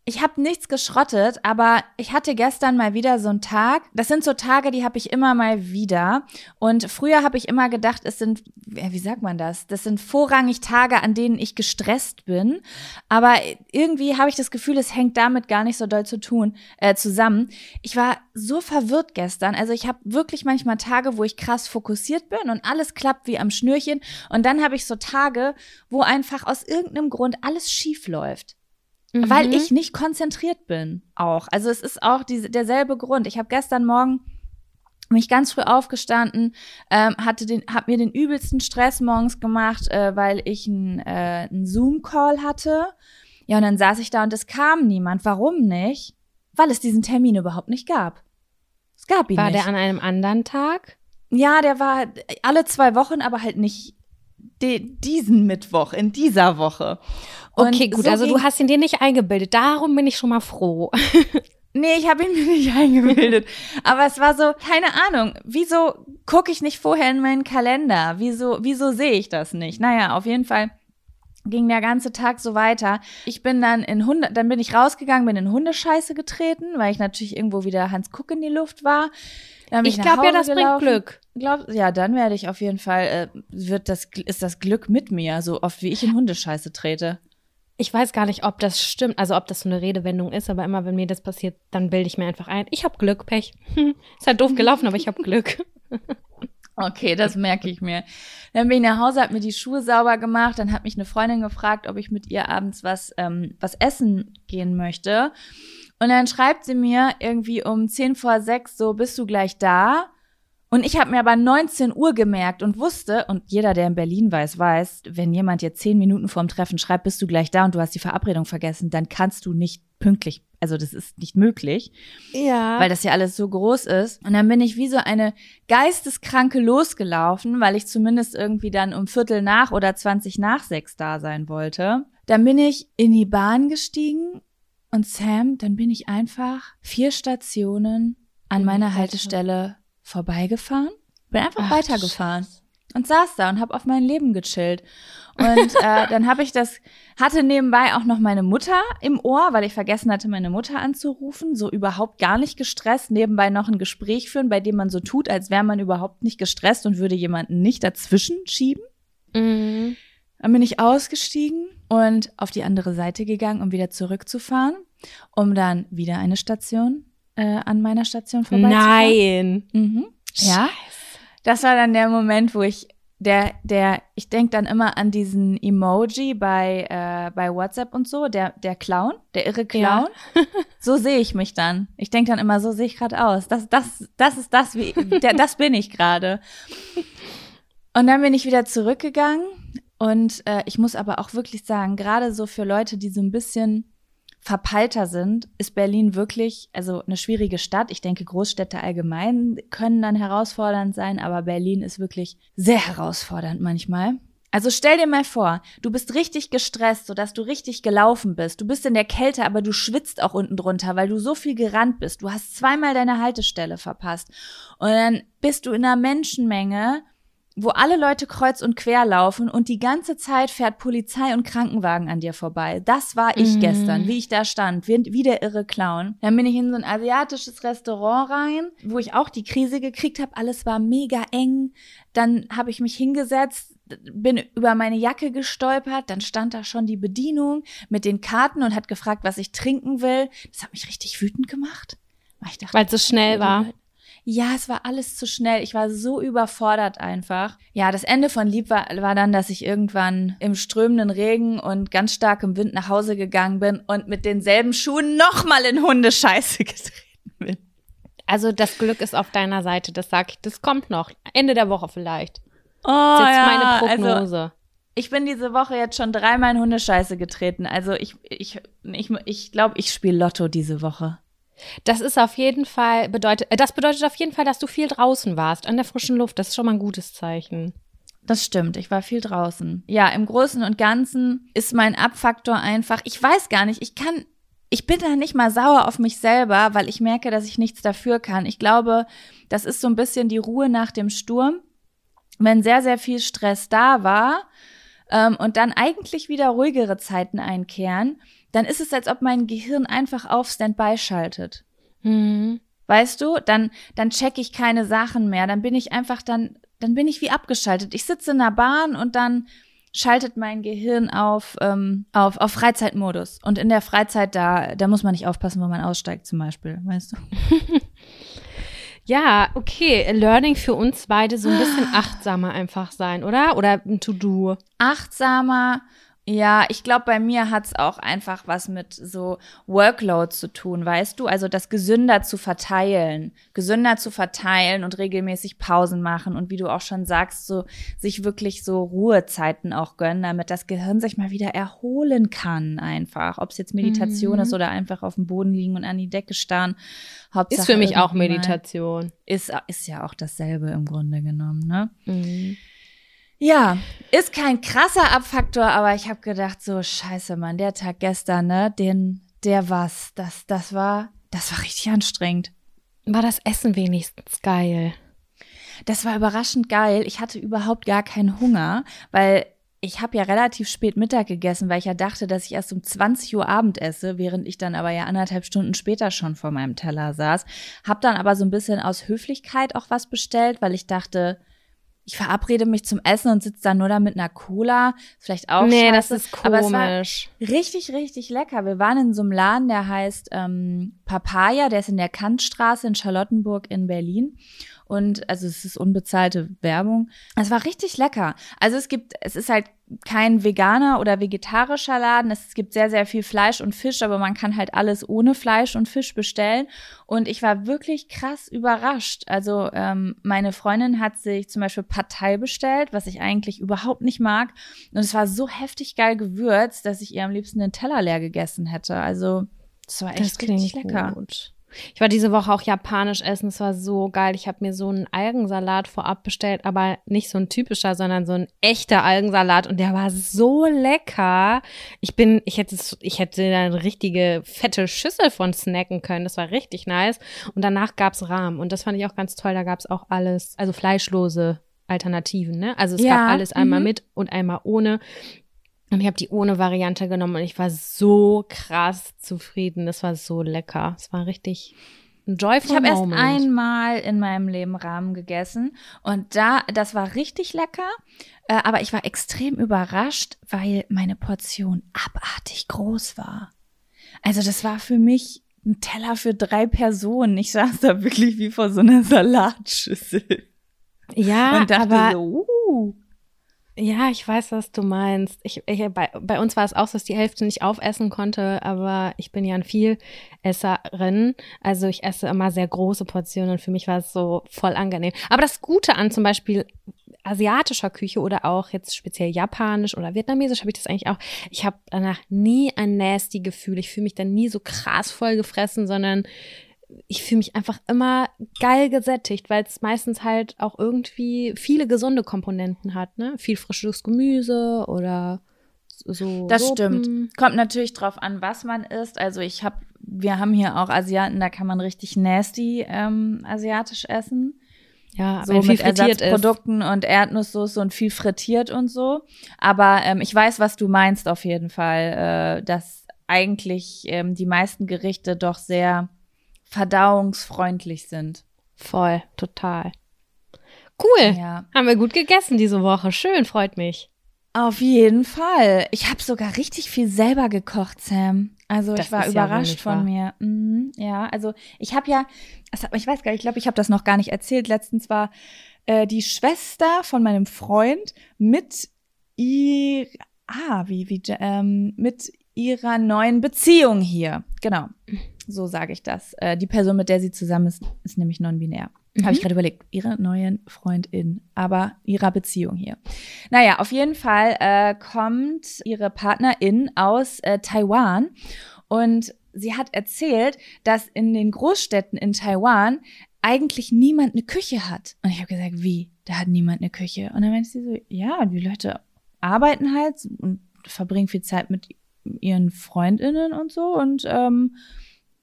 ich habe nichts geschrottet, aber ich hatte gestern mal wieder so einen Tag. Das sind so Tage, die habe ich immer mal wieder. Und früher habe ich immer gedacht, es sind, wie sagt man das? Das sind vorrangig Tage, an denen ich gestresst bin. Aber irgendwie habe ich das Gefühl, es hängt damit gar nicht so doll zu tun, äh, zusammen. Ich war so verwirrt gestern. Also ich habe wirklich manchmal Tage, wo ich krass fokussiert bin und alles klappt wie am Schnürchen. Und dann habe ich so Tage, wo einfach aus irgendeinem Grund alles schief läuft weil Mhm. ich nicht konzentriert bin auch. Also es ist auch diese, derselbe Grund. Ich habe gestern Morgen mich ganz früh aufgestanden, ähm, hatte den, hab mir den übelsten Stress morgens gemacht, äh, weil ich einen äh, Zoom-Call hatte. Ja, und dann saß ich da und es kam niemand. Warum nicht? Weil es diesen Termin überhaupt nicht gab. Es gab ihn War nicht. der an einem anderen Tag? ja, der war alle zwei Wochen, aber halt nicht diesen Mittwoch, in dieser Woche. Und Okay, gut, so also du hast ihn dir nicht eingebildet. Darum bin ich schon mal froh. Nee, ich habe ihn mir nicht eingebildet. Aber es war so, keine Ahnung, wieso gucke ich nicht vorher in meinen Kalender? Wieso, wieso sehe ich das nicht? Naja, auf jeden Fall ging der ganze Tag so weiter. Ich bin dann in Hunde, dann bin ich rausgegangen, bin in Hundescheiße getreten, weil ich natürlich irgendwo wieder Hans Kuck in die Luft war. Ich glaube ja, das bringt gelaufen. Glück. Glaub, ja, dann werde ich auf jeden Fall, äh, wird das, ist das Glück mit mir, so oft wie ich in Hundescheiße trete. Ich weiß gar nicht, ob das stimmt, also ob das so eine Redewendung ist, aber immer wenn mir das passiert, dann bilde ich mir einfach ein, ich habe Glück, Pech. Ist halt doof gelaufen, aber ich habe Glück. Okay, das merke ich mir. Dann bin ich nach Hause, hab mir die Schuhe sauber gemacht. Dann hat mich eine Freundin gefragt, ob ich mit ihr abends was, ähm, was essen gehen möchte. Und dann schreibt sie mir irgendwie um 10 vor 6 so, bist du gleich da? Und ich habe mir aber 19 Uhr gemerkt und wusste, und jeder, der in Berlin weiß, weiß, wenn jemand dir 10 Minuten vorm Treffen schreibt, bist du gleich da und du hast die Verabredung vergessen, dann kannst du nicht pünktlich, also das ist nicht möglich Ja. weil das ja alles so groß ist. Und dann bin ich wie so eine Geisteskranke losgelaufen, weil ich zumindest irgendwie dann um Viertel nach oder 20 nach sechs da sein wollte. Dann bin ich in die Bahn gestiegen und Sam, dann bin ich einfach vier Stationen an Oh, meiner. Haltestelle vorbeigefahren. Bin einfach Ach, weitergefahren und saß da und habe auf mein Leben gechillt. Und äh, dann habe ich das, hatte nebenbei auch noch meine Mutter im Ohr, weil ich vergessen hatte, meine Mutter anzurufen. So überhaupt gar nicht gestresst. Nebenbei noch ein Gespräch führen, bei dem man so tut, als wäre man überhaupt nicht gestresst und würde jemanden nicht dazwischen schieben. Mhm. Dann bin ich ausgestiegen und auf die andere Seite gegangen, um wieder zurückzufahren, um dann wieder eine Station äh, an meiner Station vorbeizufahren. Nein. Mhm. Ja. Das war dann der Moment, wo ich der, der, ich denk dann immer an diesen Emoji bei, äh, bei WhatsApp und so, der, der Clown, der irre Clown. so sehe ich mich dann. Ich denk dann immer, so sehe ich gerade aus. Das, das, das ist das, wie, der, das bin ich gerade. Und dann bin ich wieder zurückgegangen und äh, ich muss aber auch wirklich sagen, gerade so für Leute, die so ein bisschen verpeilter sind, ist Berlin wirklich, also eine schwierige Stadt. Ich denke, Großstädte allgemein können dann herausfordernd sein, aber Berlin ist wirklich sehr herausfordernd manchmal. Also stell dir mal vor, du bist richtig gestresst, sodass du richtig gelaufen bist. Du bist in der Kälte, aber du schwitzt auch unten drunter, weil du so viel gerannt bist. Du hast zweimal deine Haltestelle verpasst. Und dann bist du in einer Menschenmenge wo alle Leute kreuz und quer laufen und die ganze Zeit fährt Polizei und Krankenwagen an dir vorbei. Das war ich Mhm. gestern, wie ich da stand, wie, wie der irre Clown. Dann bin ich in so ein asiatisches Restaurant rein, wo ich auch die Krise gekriegt habe. Alles war mega eng. Dann habe ich mich hingesetzt, bin über meine Jacke gestolpert, dann stand da schon die Bedienung mit den Karten und hat gefragt, was ich trinken will. Das hat mich richtig wütend gemacht. Weil es so schnell war. Ja, es war alles zu schnell. Ich war so überfordert einfach. Ja, das Ende von Lieb war, war dann, dass ich irgendwann im strömenden Regen und ganz starkem Wind nach Hause gegangen bin und mit denselben Schuhen nochmal in Hundescheiße getreten bin. Also das Glück ist auf deiner Seite, das sag ich. Das kommt noch. Ende der Woche vielleicht. Oh, Das ist jetzt ja, meine Also, Prognose. ich bin diese Woche jetzt schon dreimal in Hundescheiße getreten. Also ich, ich, ich, ich glaube, ich spiele Lotto diese Woche. Das ist auf jeden Fall bedeutet, äh, das bedeutet auf jeden Fall, dass du viel draußen warst, an der frischen Luft. Das ist schon mal ein gutes Zeichen. Das stimmt, ich war viel draußen. Ja, im Großen und Ganzen ist mein Abfaktor einfach, ich weiß gar nicht, ich kann, ich bin da nicht mal sauer auf mich selber, weil ich merke, dass ich nichts dafür kann. Ich glaube, das ist so ein bisschen die Ruhe nach dem Sturm. Wenn sehr, sehr viel Stress da war ähm, und dann eigentlich wieder ruhigere Zeiten einkehren, dann ist es, als ob mein Gehirn einfach auf Standby schaltet. Mhm. Weißt du, dann, dann check ich keine Sachen mehr. Dann bin ich einfach dann, dann bin ich wie abgeschaltet. Ich sitze in der Bahn und dann schaltet mein Gehirn auf, ähm, auf, auf Freizeitmodus. Und in der Freizeit, da, da muss man nicht aufpassen, wo man aussteigt, zum Beispiel, weißt du? Ja, okay. Learning für uns beide so ein bisschen achtsamer einfach sein, oder? Oder ein To-Do. Achtsamer. Ja, ich glaube, bei mir hat's auch einfach was mit so Workload zu tun, weißt du? Also das gesünder zu verteilen, gesünder zu verteilen und regelmäßig Pausen machen und wie du auch schon sagst, so sich wirklich so Ruhezeiten auch gönnen, damit das Gehirn sich mal wieder erholen kann einfach. Ob es jetzt Meditation Mhm. ist oder einfach auf dem Boden liegen und an die Decke starren. Hauptsache Ist für mich auch Meditation. Ist, ist ja auch dasselbe im Grunde genommen, ne? Mhm. Ja, ist kein krasser Abfaktor, aber ich habe gedacht, so scheiße, Mann, der Tag gestern, ne, den, der was, das, das war, das war richtig anstrengend. War das Essen wenigstens geil? Das war überraschend geil. Ich hatte überhaupt gar keinen Hunger, weil ich habe ja relativ spät Mittag gegessen, weil ich ja dachte, dass ich erst um 20 Uhr Abend esse, während ich dann aber ja anderthalb Stunden später schon vor meinem Teller saß. Hab dann aber so ein bisschen aus Höflichkeit auch was bestellt, weil ich dachte, ich verabrede mich zum Essen und sitze dann nur da mit einer Cola. Vielleicht auch nee, scheiße. das ist Aber es war komisch. richtig, richtig lecker. Wir waren in so einem Laden, der heißt ähm, Papaya, der ist in der Kantstraße in Charlottenburg in Berlin. Und also es ist unbezahlte Werbung. Es war richtig lecker. Also es gibt, es ist halt kein veganer oder vegetarischer Laden. Es gibt sehr, sehr viel Fleisch und Fisch, aber man kann halt alles ohne Fleisch und Fisch bestellen. Und ich war wirklich krass überrascht. Also ähm, meine Freundin hat sich zum Beispiel Partei bestellt, was ich eigentlich überhaupt nicht mag. Und es war so heftig geil gewürzt, dass ich ihr am liebsten den Teller leer gegessen hätte. Also es war echt richtig lecker. gut. Ich war diese Woche auch japanisch essen. Es war so geil. Ich habe mir so einen Algensalat vorab bestellt, aber nicht so ein typischer, sondern so ein echter Algensalat und der war so lecker. Ich bin, ich hätte, ich hätte da eine richtige fette Schüssel von snacken können. Das war richtig nice. Und danach gab's Rahmen und das fand ich auch ganz toll. Da gab's auch alles, also fleischlose Alternativen, ne? Also es Ja, gab alles einmal mhm. mit und einmal ohne. Und ich habe die ohne Variante genommen und ich war so krass zufrieden. Das war so lecker. Es war richtig ein joyful Ich habe erst einmal in meinem Leben Rahmen gegessen und da, das war richtig lecker, äh, aber ich war extrem überrascht, weil meine Portion abartig groß war. Also das war für mich ein Teller für drei Personen. Ich saß da wirklich wie vor so einer Salatschüssel ja, und dachte aber so, uh. Ja, ich weiß, was du meinst. Ich, ich, bei, bei uns war es auch so, dass die Hälfte nicht aufessen konnte, aber ich bin ja ein Vielesserin. Also ich esse immer sehr große Portionen und für mich war es so voll angenehm. Aber das Gute an zum Beispiel asiatischer Küche oder auch jetzt speziell japanisch oder vietnamesisch habe ich das eigentlich auch. Ich habe danach nie ein nasty Gefühl. Ich fühle mich dann nie so krass voll gefressen, sondern ich fühle mich einfach immer geil gesättigt, weil es meistens halt auch irgendwie viele gesunde Komponenten hat, ne? Viel frisches Gemüse oder so. Das Suppen. stimmt. Kommt natürlich drauf an, was man isst. Also ich habe, wir haben hier auch Asiaten, da kann man richtig nasty ähm, asiatisch essen. Ja, so wenn viel mit frittiert ist. Ersatzprodukten und Erdnusssoße und viel frittiert und so. Aber ähm, ich weiß, was du meinst auf jeden Fall, äh, dass eigentlich ähm, die meisten Gerichte doch sehr verdauungsfreundlich sind. Voll, total. Cool. Ja. Haben wir gut gegessen diese Woche. Schön, freut mich. Auf jeden Fall. Ich habe sogar richtig viel selber gekocht, Sam. Also Das ich war ja überrascht nicht von mir. Mhm, ja, also ich habe ja, ich weiß gar nicht, ich glaube, ich habe das noch gar nicht erzählt. Letztens war äh, die Schwester von meinem Freund mit ihr, ah, wie, wie, ähm, mit ihrer neuen Beziehung hier. Genau, so sage ich das. Äh, die Person, mit der sie zusammen ist, ist nämlich non-binär. Habe ich gerade überlegt, ihre neuen Freundin, aber ihrer Beziehung hier. Naja, auf jeden Fall äh, kommt ihre Partnerin aus äh, Taiwan und sie hat erzählt, dass in den Großstädten in Taiwan eigentlich niemand eine Küche hat. Und ich habe gesagt, wie? Da hat niemand eine Küche. Und dann meinte sie so, ja, die Leute arbeiten halt und verbringen viel Zeit mit ihren Freundinnen und so und ähm,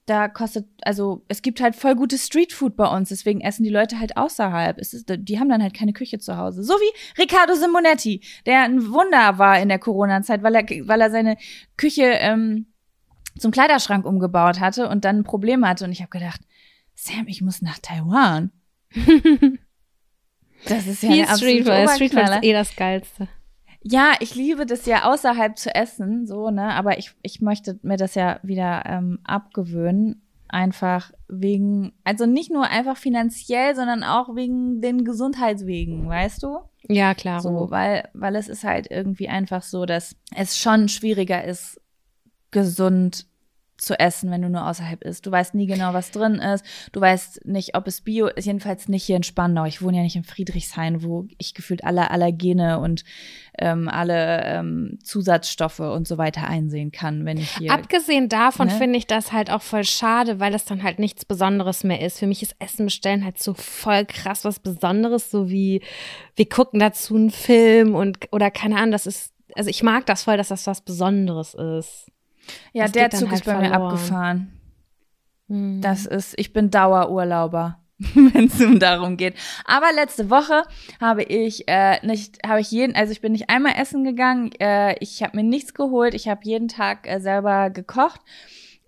da kostet, also es gibt halt voll gutes Streetfood bei uns, deswegen essen die Leute halt außerhalb. Es ist, die haben dann halt keine Küche zu Hause. So wie Riccardo Simonetti, der ein Wunder war in der Corona-Zeit, weil er, weil er seine Küche ähm, zum Kleiderschrank umgebaut hatte und dann ein Problem hatte. Und ich habe gedacht, Sam, ich muss nach Taiwan. Das ist ja Viel Streetfood. Streetfood ist eh das Geilste. Ja, ich liebe das ja außerhalb zu essen, so, ne? Aber ich, ich möchte mir das ja wieder ähm, abgewöhnen. Einfach wegen, also nicht nur einfach finanziell, sondern auch wegen den Gesundheitswegen, weißt du? Ja, klar. So, weil, weil es ist halt irgendwie einfach so, dass es schon schwieriger ist, gesund zu essen, wenn du nur außerhalb isst. Du weißt nie genau, was drin ist. Du weißt nicht, ob es Bio ist. Jedenfalls nicht hier in Spandau. Ich wohne ja nicht in Friedrichshain, wo ich gefühlt alle Allergene und ähm, alle ähm, Zusatzstoffe und so weiter einsehen kann, wenn ich hier. Abgesehen davon Ne? finde ich das halt auch voll schade, weil es dann halt nichts Besonderes mehr ist. Für mich ist Essen bestellen halt so voll krass was Besonderes, so wie wir gucken dazu einen Film und oder keine Ahnung, das ist, also ich mag das voll, dass das was Besonderes ist. Ja, das der Zug halt ist bei mir verloren. abgefahren. Hm. Das ist, ich bin Dauerurlauber, wenn es um darum geht. Aber letzte Woche habe ich äh, nicht, habe ich jeden, also ich bin nicht einmal essen gegangen. Äh, ich habe mir nichts geholt. Ich habe jeden Tag äh, selber gekocht.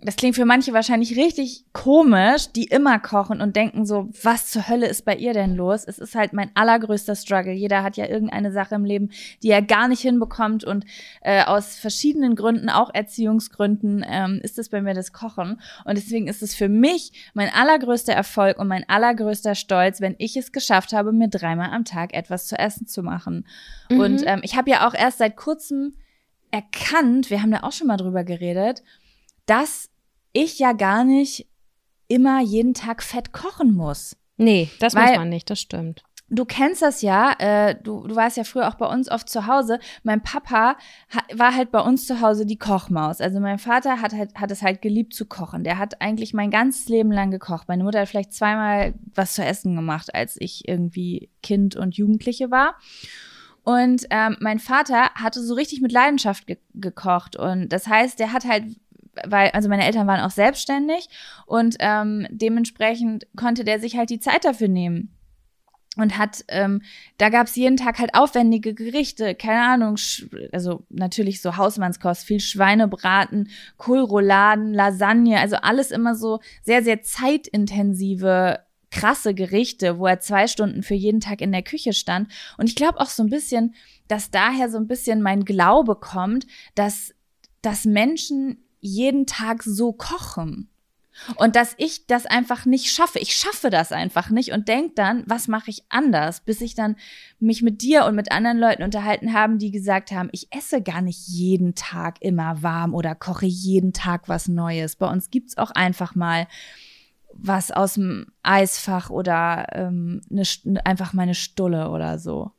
Das klingt für manche wahrscheinlich richtig komisch, die immer kochen und denken so, was zur Hölle ist bei ihr denn los? Es ist halt mein allergrößter Struggle. Jeder hat ja irgendeine Sache im Leben, die er gar nicht hinbekommt und äh, aus verschiedenen Gründen, auch Erziehungsgründen, ähm, ist es bei mir das Kochen. Und deswegen ist es für mich mein allergrößter Erfolg und mein allergrößter Stolz, wenn ich es geschafft habe, mir dreimal am Tag etwas zu essen zu machen. Mhm. Und ähm, ich habe ja auch erst seit kurzem erkannt, wir haben da auch schon mal drüber geredet, dass ich ja gar nicht immer jeden Tag fett kochen muss. Nee, das Weil- muss man nicht, das stimmt. Du kennst das ja, äh, du, du warst ja früher auch bei uns oft zu Hause. Mein Papa war halt bei uns zu Hause die Kochmaus. Also mein Vater hat, halt, hat es halt geliebt zu kochen. Der hat eigentlich mein ganzes Leben lang gekocht. Meine Mutter hat vielleicht zweimal was zu essen gemacht, als ich irgendwie Kind und Jugendliche war. Und ähm, mein Vater hatte so richtig mit Leidenschaft ge gekocht. Und das heißt, der hat halt, weil, also meine Eltern waren auch selbstständig und ähm, dementsprechend konnte der sich halt die Zeit dafür nehmen. und hat, ähm, da gab's jeden Tag halt aufwendige Gerichte, keine Ahnung, also natürlich so Hausmannskost, viel Schweinebraten, Kohlrouladen, Lasagne, also alles immer so sehr, sehr zeitintensive krasse Gerichte, wo er zwei Stunden für jeden Tag in der Küche stand. Und ich glaube auch so ein bisschen, dass daher so ein bisschen mein Glaube kommt, dass, dass Menschen jeden Tag so kochen. Und dass ich das einfach nicht schaffe. Ich schaffe das einfach nicht und denk dann, was mache ich anders, bis ich dann mich mit dir und mit anderen Leuten unterhalten haben, die gesagt haben, ich esse gar nicht jeden Tag immer warm oder koche jeden Tag was Neues. Bei uns gibt's auch einfach mal was aus dem Eisfach oder ähm, ne, einfach meine Stulle oder so.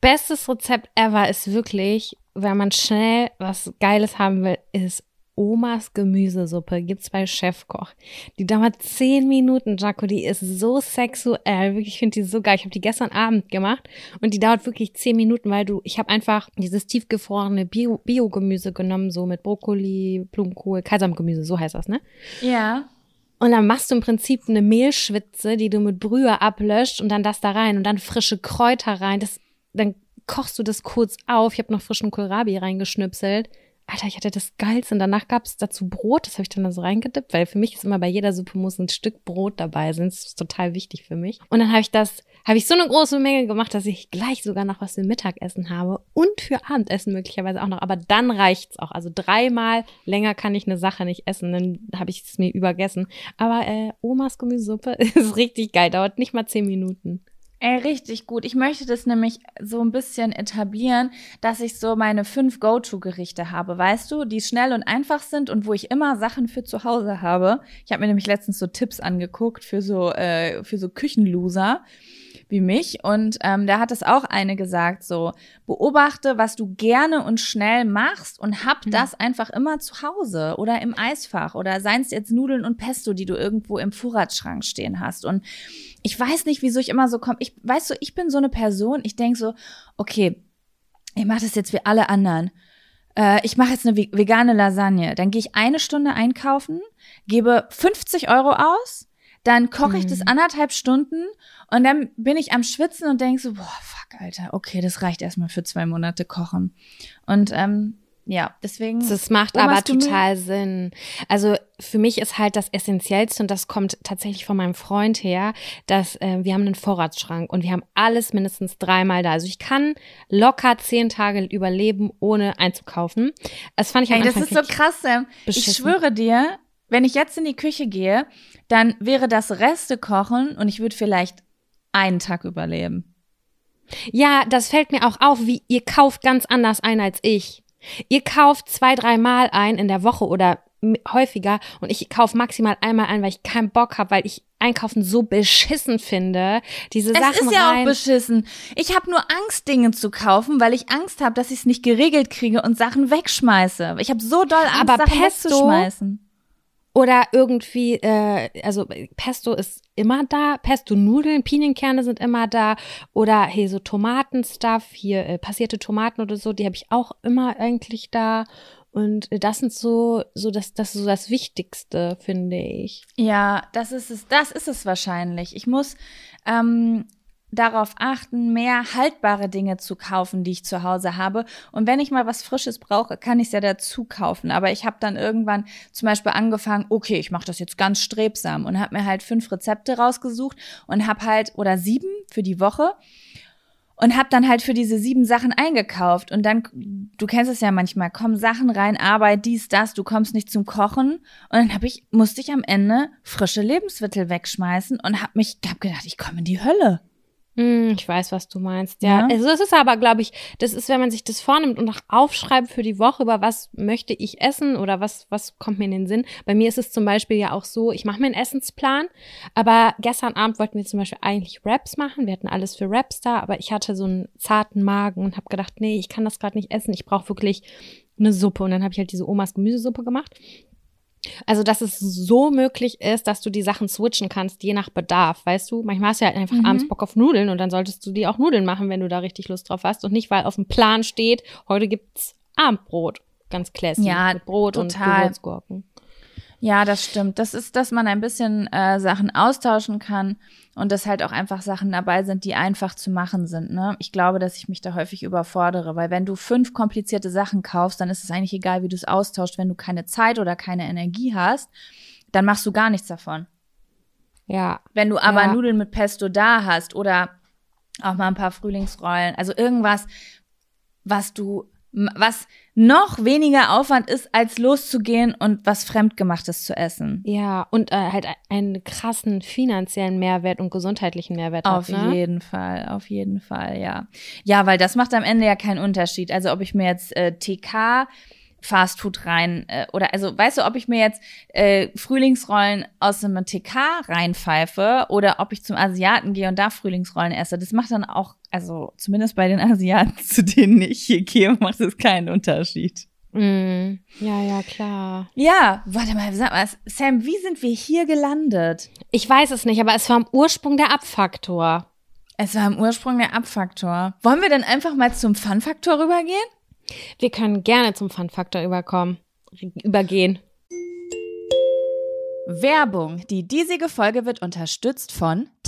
Bestes Rezept ever ist wirklich, wenn man schnell was Geiles haben will, ist Omas Gemüsesuppe. Gibt's bei Chefkoch. Die dauert zehn Minuten, Jaco. Die ist so sexuell. Wirklich, ich finde die so geil. Ich habe die gestern Abend gemacht und die dauert wirklich zehn Minuten, weil du, ich habe einfach dieses tiefgefrorene Bio-Gemüse Bio genommen, so mit Brokkoli, Blumenkohl, Kaisamgemüse, so heißt das, ne? Ja. Und dann machst du im Prinzip eine Mehlschwitze, die du mit Brühe ablöscht und dann das da rein und dann frische Kräuter rein. Das, dann kochst du das kurz auf. Ich habe noch frischen Kohlrabi reingeschnipselt. Alter, ich hatte das Geilste. Und danach gab es dazu Brot, das habe ich dann da so reingedippt, weil für mich ist immer bei jeder Suppe muss ein Stück Brot dabei sein. Das ist total wichtig für mich. Und dann habe ich das, habe ich so eine große Menge gemacht, dass ich gleich sogar noch was für Mittagessen habe und für Abendessen möglicherweise auch noch. Aber dann reicht's auch. Also dreimal länger kann ich eine Sache nicht essen, dann habe ich es mir übergessen. Aber äh, Omas Gemüsesuppe ist richtig geil, dauert nicht mal zehn Minuten. Ey, richtig gut. Ich möchte das nämlich so ein bisschen etablieren, dass ich so meine fünf Go-To-Gerichte habe, weißt du, die schnell und einfach sind und wo ich immer Sachen für zu Hause habe. Ich habe mir nämlich letztens so Tipps angeguckt für so äh, für so Küchenloser wie mich. Und ähm, da hat es auch eine gesagt, so, beobachte, was du gerne und schnell machst und hab mhm. das einfach immer zu Hause oder im Eisfach oder seien es jetzt Nudeln und Pesto, die du irgendwo im Vorratsschrank stehen hast. Und ich weiß nicht, wieso ich immer so komme. Ich weißt du, ich bin so eine Person, ich denk so, okay, ich mache das jetzt wie alle anderen. Äh, ich mache jetzt eine vegane Lasagne. Dann gehe ich eine Stunde einkaufen, gebe 50 Euro aus, dann koche ich das mhm. anderthalb Stunden und dann bin ich am Schwitzen und denke so, boah, fuck, Alter, okay, das reicht erstmal für zwei Monate kochen. Und ähm, ja, deswegen. Das macht aber total Sinn. Also für mich ist halt das Essentiellste und das kommt tatsächlich von meinem Freund her, dass äh, wir haben einen Vorratsschrank und wir haben alles mindestens dreimal da. Also ich kann locker zehn Tage überleben, ohne einzukaufen. Das fand ich am Ey, das ist so krass, Sam. Ich schwöre dir, wenn ich jetzt in die Küche gehe, dann wäre das Reste kochen und ich würde vielleicht einen Tag überleben. Ja, das fällt mir auch auf, wie ihr kauft ganz anders ein als ich. Ihr kauft zwei, dreimal ein in der Woche oder häufiger und ich kaufe maximal einmal ein, weil ich keinen Bock habe, weil ich Einkaufen so beschissen finde. Diese es Sachen Es ist ja rein. auch beschissen. Ich habe nur Angst, Dinge zu kaufen, weil ich Angst habe, dass ich es nicht geregelt kriege und Sachen wegschmeiße. Ich habe so doll Angst, Aber Sachen Pesto, wegzuschmeißen. Oder irgendwie, äh, also Pesto ist immer da, Pesto-Nudeln, Pinienkerne sind immer da. Oder hey, so Tomatenstuff, hier äh, passierte Tomaten oder so, die habe ich auch immer eigentlich da. Und das sind so, so das, das ist so das Wichtigste, finde ich. Ja, das ist es, das ist es wahrscheinlich. Ich muss ähm, darauf achten, mehr haltbare Dinge zu kaufen, die ich zu Hause habe. Und wenn ich mal was Frisches brauche, kann ich es ja dazu kaufen. Aber ich habe dann irgendwann zum Beispiel angefangen, okay, ich mache das jetzt ganz strebsam und habe mir halt fünf Rezepte rausgesucht und habe halt, oder sieben für die Woche und habe dann halt für diese sieben Sachen eingekauft und dann du kennst es ja manchmal kommen Sachen rein Arbeit dies das du kommst nicht zum Kochen und dann habe ich musste ich am Ende frische Lebensmittel wegschmeißen und habe mich hab gedacht ich komme in die Hölle ich weiß, was du meinst. Ja, ja. also es ist aber, glaube ich, das ist, wenn man sich das vornimmt und auch aufschreibt für die Woche, über was möchte ich essen oder was, was kommt mir in den Sinn. Bei mir ist es zum Beispiel ja auch so, ich mache mir einen Essensplan, aber gestern Abend wollten wir zum Beispiel eigentlich Raps machen. Wir hatten alles für Raps da, aber ich hatte so einen zarten Magen und habe gedacht, nee, ich kann das gerade nicht essen. Ich brauche wirklich eine Suppe. Und dann habe ich halt diese Omas Gemüsesuppe gemacht. Also, dass es so möglich ist, dass du die Sachen switchen kannst, je nach Bedarf, weißt du? Manchmal hast du ja halt einfach mhm. abends Bock auf Nudeln und dann solltest du dir auch Nudeln machen, wenn du da richtig Lust drauf hast und nicht, weil auf dem Plan steht, heute gibt's Abendbrot. Ganz classy. Ja, mit Brot total. und Gewürzgurken. Ja, das stimmt. Das ist, dass man ein bisschen äh, Sachen austauschen kann und dass halt auch einfach Sachen dabei sind, die einfach zu machen sind. Ne? Ich glaube, dass ich mich da häufig überfordere, weil wenn du fünf komplizierte Sachen kaufst, dann ist es eigentlich egal, wie du es austauscht. Wenn du keine Zeit oder keine Energie hast, dann machst du gar nichts davon. Ja. Wenn du aber Ja. Nudeln mit Pesto da hast oder auch mal ein paar Frühlingsrollen, also irgendwas, was du, was noch weniger Aufwand ist, als loszugehen und was Fremdgemachtes zu essen. Ja, und äh, halt einen krassen finanziellen Mehrwert und gesundheitlichen Mehrwert Auf hat. Ne? jeden Fall, auf jeden Fall, ja. Ja, weil das macht am Ende ja keinen Unterschied. Also ob ich mir jetzt äh, TK Fastfood rein äh, oder also weißt du, ob ich mir jetzt äh, Frühlingsrollen aus einem TK reinpfeife oder ob ich zum Asiaten gehe und da Frühlingsrollen esse, das macht dann auch, also zumindest bei den Asiaten, zu denen ich hier gehe, macht es keinen Unterschied. Mm, ja, ja, klar. Ja, warte mal, sag mal, Sam, wie sind wir hier gelandet? Ich weiß es nicht, aber es war am Ursprung der Abfaktor. Es war im Ursprung der Abfaktor. Wollen wir dann einfach mal zum Fun-Faktor rübergehen? Wir können gerne zum Fun-Faktor überkommen, übergehen. Werbung. Die diesige Folge wird unterstützt von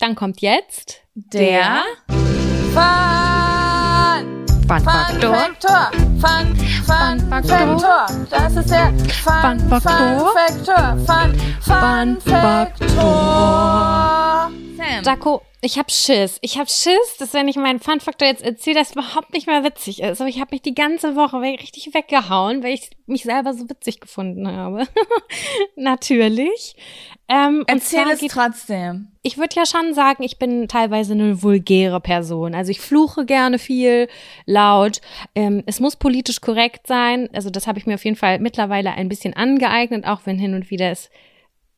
Dann kommt jetzt Der Fun! Fun Fun Faktor. Fun, Fun Faktor. Faktor! Das ist der Fun, Fun Faktor. Fun Faktor! Fun, Fun, Fun Faktor! Sam. Jaco, ich hab Schiss. Ich hab Schiss, dass wenn ich meinen Fun-Faktor jetzt erzähle, das überhaupt nicht mehr witzig ist. Aber ich habe mich die ganze Woche richtig weggehauen, weil ich mich selber so witzig gefunden habe. Natürlich. Ähm, Erzähl es geht, trotzdem. ich würde ja schon sagen, ich bin teilweise eine vulgäre Person. Also ich fluche gerne viel, laut. Ähm, es muss politisch korrekt sein. Also das habe ich mir auf jeden Fall mittlerweile ein bisschen angeeignet, auch wenn hin und wieder es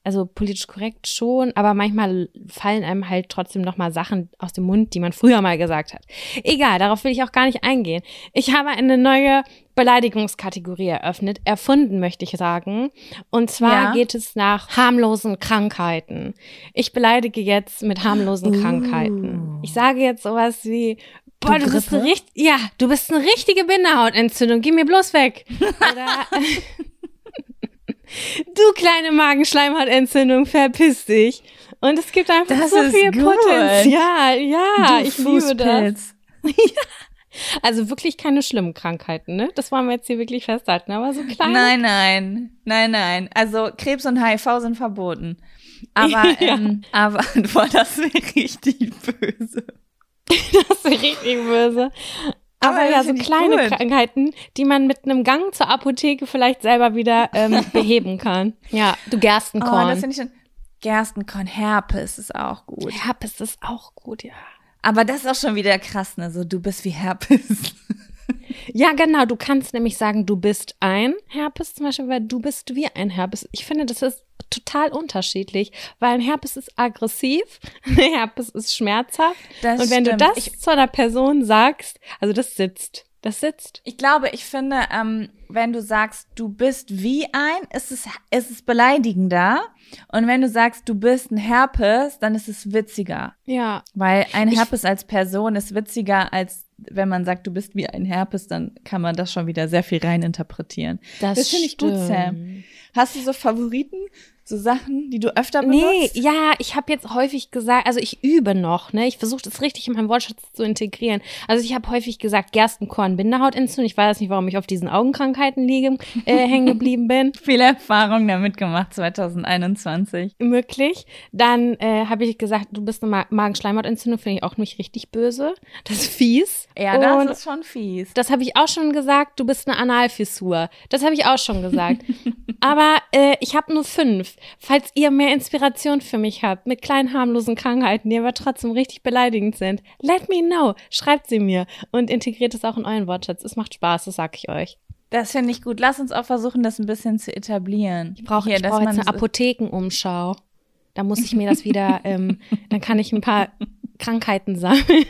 also politisch korrekt schon, aber manchmal fallen einem halt trotzdem noch mal Sachen aus dem Mund, die man früher mal gesagt hat. Egal, darauf will ich auch gar nicht eingehen. Ich habe eine neue Beleidigungskategorie eröffnet, erfunden möchte ich sagen. Und zwar Ja. geht es nach harmlosen Krankheiten. Ich beleidige jetzt mit harmlosen Krankheiten. Ich sage jetzt sowas wie Boah, du, bist eine Grippe? richt ja, du bist eine richtige Bindehautentzündung. Geh mir bloß weg. Oder Du kleine Magenschleimhautentzündung, verpiss dich. Und es gibt einfach Das so viel gut. Potenzial. Ja, Du ich liebe das. Fußpilz. Also wirklich keine schlimmen Krankheiten, ne? Das wollen wir jetzt hier wirklich festhalten. Aber so kleine. Nein, nein, nein, nein. Also Krebs und HIV sind verboten. Aber, Ja. ähm, aber, boah, das wäre richtig böse. Das ist richtig böse. Aber, Aber ja, so kleine gut. Krankheiten, die man mit einem Gang zur Apotheke vielleicht selber wieder ähm, beheben kann. Ja, du Oh, Gerstenkorn. das finde ich schon. Gerstenkorn, Herpes ist auch gut. Herpes ist auch gut, ja. Aber das ist auch schon wieder krass, ne? So, du bist wie Herpes. Ja, genau. Du kannst nämlich sagen, du bist ein Herpes zum Beispiel, weil du bist wie ein Herpes. Ich finde, das ist total unterschiedlich, weil ein Herpes ist aggressiv, ein Herpes ist schmerzhaft. Das Und wenn stimmt. du das Ich- zu einer Person sagst, also das sitzt. Das sitzt. Ich glaube, ich finde, ähm, wenn du sagst, du bist wie ein, ist es, ist es beleidigender. Und wenn du sagst, du bist ein Herpes, dann ist es witziger. Ja. Weil ein Herpes als Person ist witziger als wenn man sagt, du bist wie ein Herpes, dann kann man das schon wieder sehr viel reininterpretieren. Das, Das finde ich gut. Sam. Hast du so Favoriten? So Sachen, die du öfter Nee, benutzt? ja, ich habe jetzt häufig gesagt, also ich übe noch, ne? Ich versuche das richtig in meinem Wortschatz zu integrieren. Also ich habe häufig gesagt, Gerstenkorn, Bindehautentzündung. Ich weiß nicht, warum ich auf diesen Augenkrankheiten liege, äh, hängen geblieben bin. Viele Erfahrungen damit gemacht 2021. Möglich. Dann äh, habe ich gesagt, du bist eine Ma Magenschleimhautentzündung, finde ich auch nicht richtig böse. Das ist fies. Ja, das Und ist schon fies. Das habe ich auch schon gesagt. Du bist eine Analfissur. Das habe ich auch schon gesagt. Aber äh, ich habe nur fünf. Falls ihr mehr Inspiration für mich habt mit kleinen harmlosen Krankheiten, die aber trotzdem richtig beleidigend sind, let me know. Schreibt sie mir und integriert es auch in euren Wortschatz. Es macht Spaß, das sag ich euch. Das finde ich gut. Lass uns auch versuchen, das ein bisschen zu etablieren. Ich brauche brauch jetzt eine Apothekenumschau. Da muss ich mir das wieder, ähm, dann kann ich ein paar Krankheiten sammeln.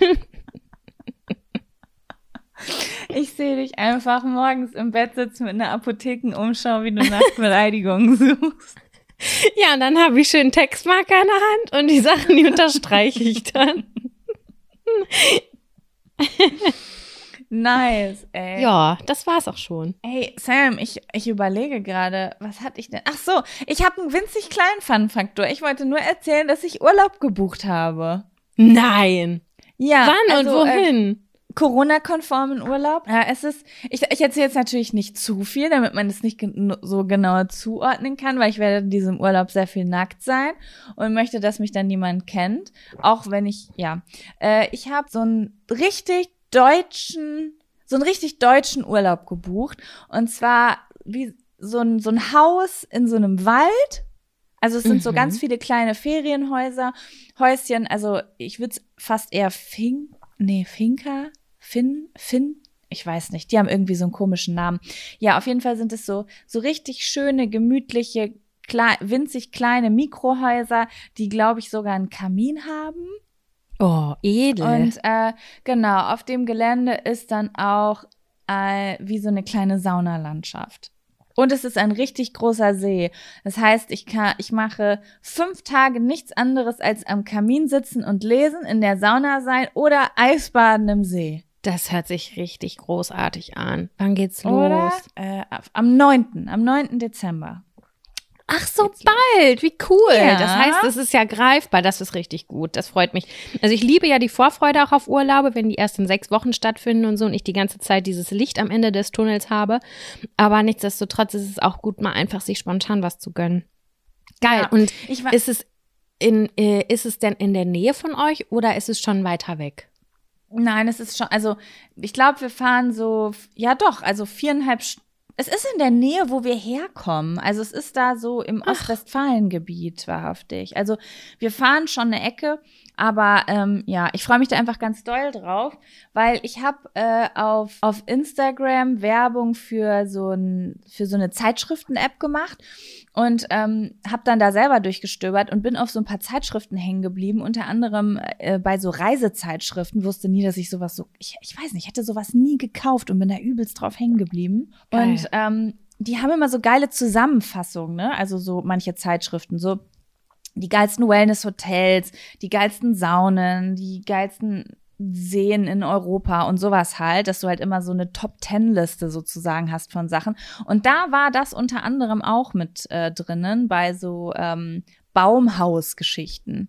Ich sehe dich einfach morgens im Bett sitzen mit einer Apothekenumschau, wie du nach Beleidigungen suchst. Ja, und dann habe ich schön Textmarker in der Hand und die Sachen, die unterstreiche ich dann. Nice, ey. Ja, das war's auch schon. Ey, Sam, ich, ich überlege gerade, was hatte ich denn? Ach so, ich habe einen winzig kleinen Fun-Faktor. Ich wollte nur erzählen, dass ich Urlaub gebucht habe. Nein. Ja. Wann also, und Äh, wohin? Corona-konformen Urlaub. Ja, es ist, ich, ich erzähle jetzt natürlich nicht zu viel, damit man es nicht gen so genau zuordnen kann, weil ich werde in diesem Urlaub sehr viel nackt sein und möchte, dass mich dann niemand kennt. Auch wenn ich, ja, äh, ich habe so einen richtig deutschen, so einen richtig deutschen Urlaub gebucht und zwar wie so ein, so ein Haus in so einem Wald. Also es sind so Mhm. ganz viele kleine Ferienhäuser, Häuschen, also ich würde es fast eher Fing, nee, Finca, Fin, Fin, ich weiß nicht, die haben irgendwie so einen komischen Namen. Ja, auf jeden Fall sind es so, so richtig schöne, gemütliche, klei winzig kleine Mikrohäuser, die, glaube ich, sogar einen Kamin haben. Oh, edel. Und äh, genau, auf dem Gelände ist dann auch äh, wie so eine kleine Saunalandschaft. Und es ist ein richtig großer See. Das heißt, ich kann, ich mache fünf Tage nichts anderes als am Kamin sitzen und lesen, in der Sauna sein oder Eisbaden im See. Das hört sich richtig großartig an. Wann geht's los? Oder? Äh, am 9., am 9. Dezember. Ach, so bald. Wie cool. Ja. Das heißt, es ist ja greifbar. Das ist richtig gut. Das freut mich. Also ich liebe ja die Vorfreude auch auf Urlaube, wenn die erst in sechs Wochen stattfinden und so und ich die ganze Zeit dieses Licht am Ende des Tunnels habe. Aber nichtsdestotrotz ist es auch gut, mal einfach sich spontan was zu gönnen. Geil. Ja. Und ist es in, äh, ist es denn in der Nähe von euch oder ist es schon weiter weg? Nein, es ist schon, also ich glaube, wir fahren so, ja doch, also viereinhalb St Es ist in der Nähe, wo wir herkommen. Also es ist da so im Ostwestfalen-Gebiet wahrhaftig. Also wir fahren schon eine Ecke, aber ähm, ja, ich freue mich da einfach ganz doll drauf, weil ich habe äh, auf, auf Instagram Werbung für so, ein, für so eine Zeitschriften-App gemacht und ähm, habe dann da selber durchgestöbert und bin auf so ein paar Zeitschriften hängen geblieben, unter anderem äh, bei so Reisezeitschriften. Wusste nie, dass ich sowas so, ich, ich weiß nicht, hätte sowas nie gekauft und bin da übelst drauf hängen geblieben. Geil. Und ähm, die haben immer so geile Zusammenfassungen, ne? Also so manche Zeitschriften, so die geilsten Wellness-Hotels, die geilsten Saunen, die geilsten Seen in Europa und sowas halt, dass du halt immer so eine Top-Ten-Liste sozusagen hast von Sachen. Und da war das unter anderem auch mit äh, drinnen bei so ähm, Baumhausgeschichten.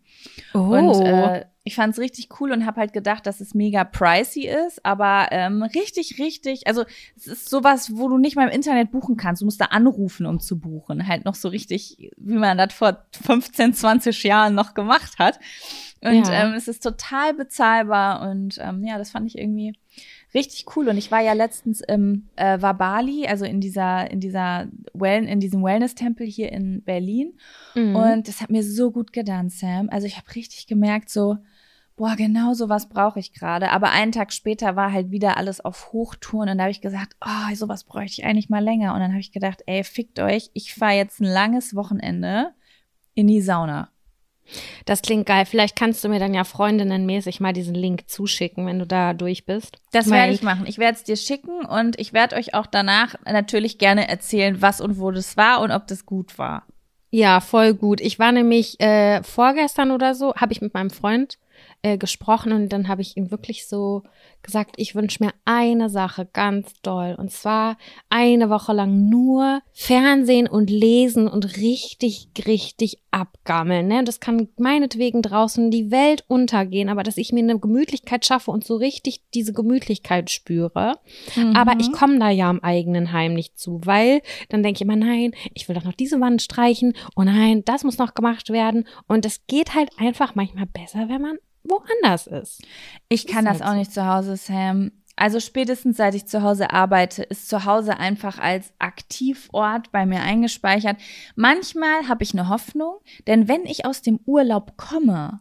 Oh. Und äh, ich fand es richtig cool und habe halt gedacht, dass es mega pricey ist, aber ähm, richtig, richtig, also es ist sowas, wo du nicht mal im Internet buchen kannst. Du musst da anrufen, um zu buchen. Halt noch so richtig, wie man das vor 15, 20 Jahren noch gemacht hat. Und Ja. ähm, es ist total bezahlbar und ähm, ja, das fand ich irgendwie richtig cool. Und ich war ja letztens im äh, Wabali, also in dieser, in dieser well in diesem Wellness-Tempel hier in Berlin. Mhm. Und das hat mir so gut getan, Sam. Also ich habe richtig gemerkt, so, boah, genau sowas brauche ich gerade. Aber einen Tag später war halt wieder alles auf Hochtouren und da habe ich gesagt, oh, sowas bräuchte ich eigentlich mal länger. Und dann habe ich gedacht, ey, fickt euch, ich fahre jetzt ein langes Wochenende in die Sauna. Das klingt geil. Vielleicht kannst du mir dann ja freundinnenmäßig mal diesen Link zuschicken, wenn du da durch bist. Das werde ich machen. Ich werde es dir schicken und ich werde euch auch danach natürlich gerne erzählen, was und wo das war und ob das gut war. Ja, voll gut. Ich war nämlich äh, vorgestern oder so, habe ich mit meinem Freund äh, gesprochen und dann habe ich ihm wirklich so gesagt, ich wünsche mir eine Sache ganz doll und zwar eine Woche lang nur Fernsehen und lesen und richtig, richtig abgammeln. Ne? Das kann meinetwegen draußen die Welt untergehen, aber dass ich mir eine Gemütlichkeit schaffe und so richtig diese Gemütlichkeit spüre. Aber ich komme da ja am eigenen Heim nicht zu, weil dann denke ich immer, nein, ich will doch noch diese Wand streichen und nein, das muss noch gemacht werden. Und es geht halt einfach manchmal besser, wenn man woanders ist. Ich kann das halt auch nicht zu Hause, Sam. Also spätestens seit ich zu Hause arbeite, ist zu Hause einfach als Aktivort bei mir eingespeichert. Manchmal habe ich eine Hoffnung, denn wenn ich aus dem Urlaub komme,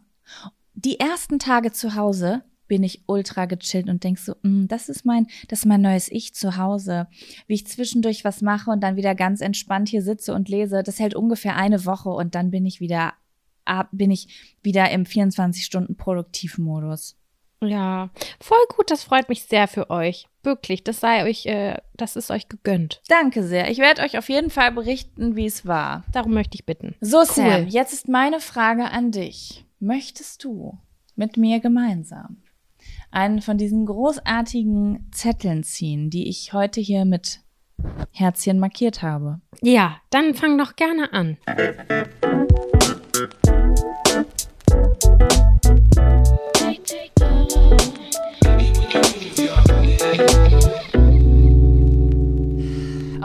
die ersten Tage zu Hause, bin ich ultra gechillt und denk so, "Mm, das ist mein, das ist mein neues Ich zu Hause. Wie ich zwischendurch was mache und dann wieder ganz entspannt hier sitze und lese, das hält ungefähr eine Woche und dann bin ich wieder, bin ich wieder im 24-Stunden-Produktivmodus. Ja, voll gut, das freut mich sehr für euch. Wirklich, das sei euch, äh, das ist euch gegönnt. Danke sehr. Ich werde euch auf jeden Fall berichten, wie es war. Darum möchte ich bitten. So, Sam, jetzt ist meine Frage an dich. Möchtest du mit mir gemeinsam einen von diesen großartigen Zetteln ziehen, die ich heute hier mit Herzchen markiert habe? Ja, dann fang doch gerne an.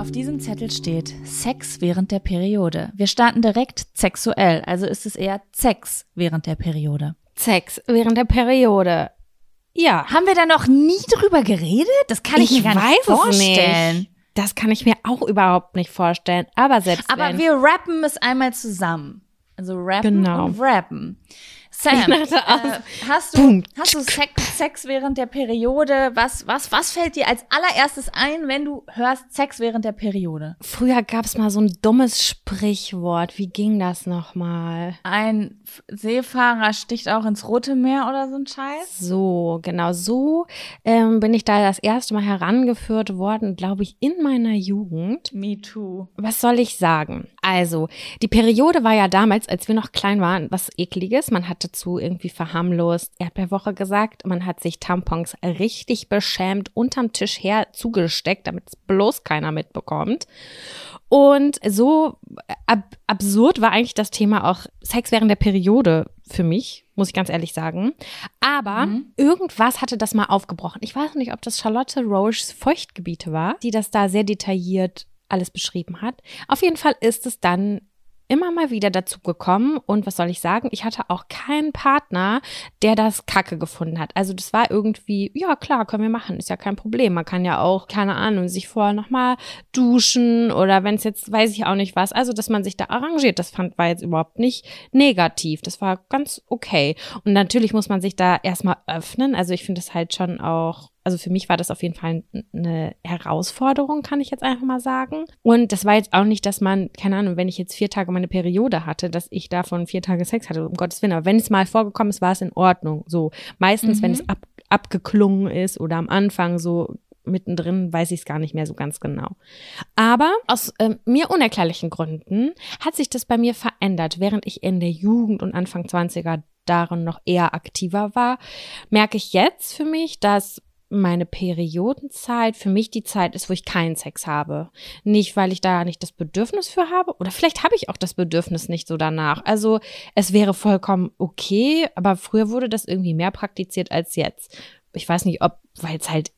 Auf diesem Zettel steht Sex während der Periode. Wir starten direkt sexuell, also ist es eher Sex während der Periode. Sex während der Periode. Ja, Haben wir da noch nie drüber geredet? Das kann ich, mir gar nicht vorstellen. nicht. Das kann ich mir auch überhaupt nicht vorstellen. Aber selbst Aber wenn. wir rappen es einmal zusammen. Also rappen Genau. und rappen. Sam, äh, hast du, boom, hast du Sex, Sex während der Periode? Was, was, was fällt dir als allererstes ein, wenn du hörst Sex während der Periode? Früher gab es mal so ein dummes Sprichwort. Wie ging das nochmal? Ein Seefahrer sticht auch ins Rote Meer oder so ein Scheiß? So, genau so ähm, bin ich da das erste Mal herangeführt worden, glaube ich, in meiner Jugend. Me too. Was soll ich sagen? Also, die Periode war ja damals, als wir noch klein waren, was ekliges. Man hat dazu irgendwie verharmlost Erdbeerwoche gesagt. Man hat sich Tampons richtig beschämt unterm Tisch her zugesteckt, damit es bloß keiner mitbekommt. Und so ab absurd war eigentlich das Thema auch Sex während der Periode für mich, muss ich ganz ehrlich sagen. Aber Mhm. irgendwas hatte das mal aufgebrochen. Ich weiß nicht, ob das Charlotte Roches Feuchtgebiete war, die das da sehr detailliert alles beschrieben hat. Auf jeden Fall ist es dann immer mal wieder dazu gekommen und was soll ich sagen, ich hatte auch keinen Partner, der das Kacke gefunden hat. Also das war irgendwie, ja klar, können wir machen, ist ja kein Problem. Man kann ja auch, keine Ahnung, sich vorher nochmal duschen oder wenn es jetzt, weiß ich auch nicht was, also dass man sich da arrangiert, das fand, war jetzt überhaupt nicht negativ. Das war ganz okay. Und natürlich muss man sich da erstmal öffnen. Also ich finde es halt schon auch also für mich war das auf jeden Fall eine Herausforderung, kann ich jetzt einfach mal sagen. Und das war jetzt auch nicht, dass man, keine Ahnung, wenn ich jetzt vier Tage meine Periode hatte, dass ich davon vier Tage Sex hatte, um Gottes Willen. Aber wenn es mal vorgekommen ist, war es in Ordnung. So meistens, wenn es ab, abgeklungen ist oder am Anfang so mittendrin, weiß ich es gar nicht mehr so ganz genau. Aber aus ähm, mir unerklärlichen Gründen hat sich das bei mir verändert, während ich in der Jugend und Anfang 20er darin noch eher aktiver war, merke ich jetzt für mich, dass meine Periodenzeit für mich die Zeit ist, wo ich keinen Sex habe. Nicht, weil ich da nicht das Bedürfnis für habe oder vielleicht habe ich auch das Bedürfnis nicht so danach. Also es wäre vollkommen okay, aber früher wurde das irgendwie mehr praktiziert als jetzt. Ich weiß nicht, ob, weil es halt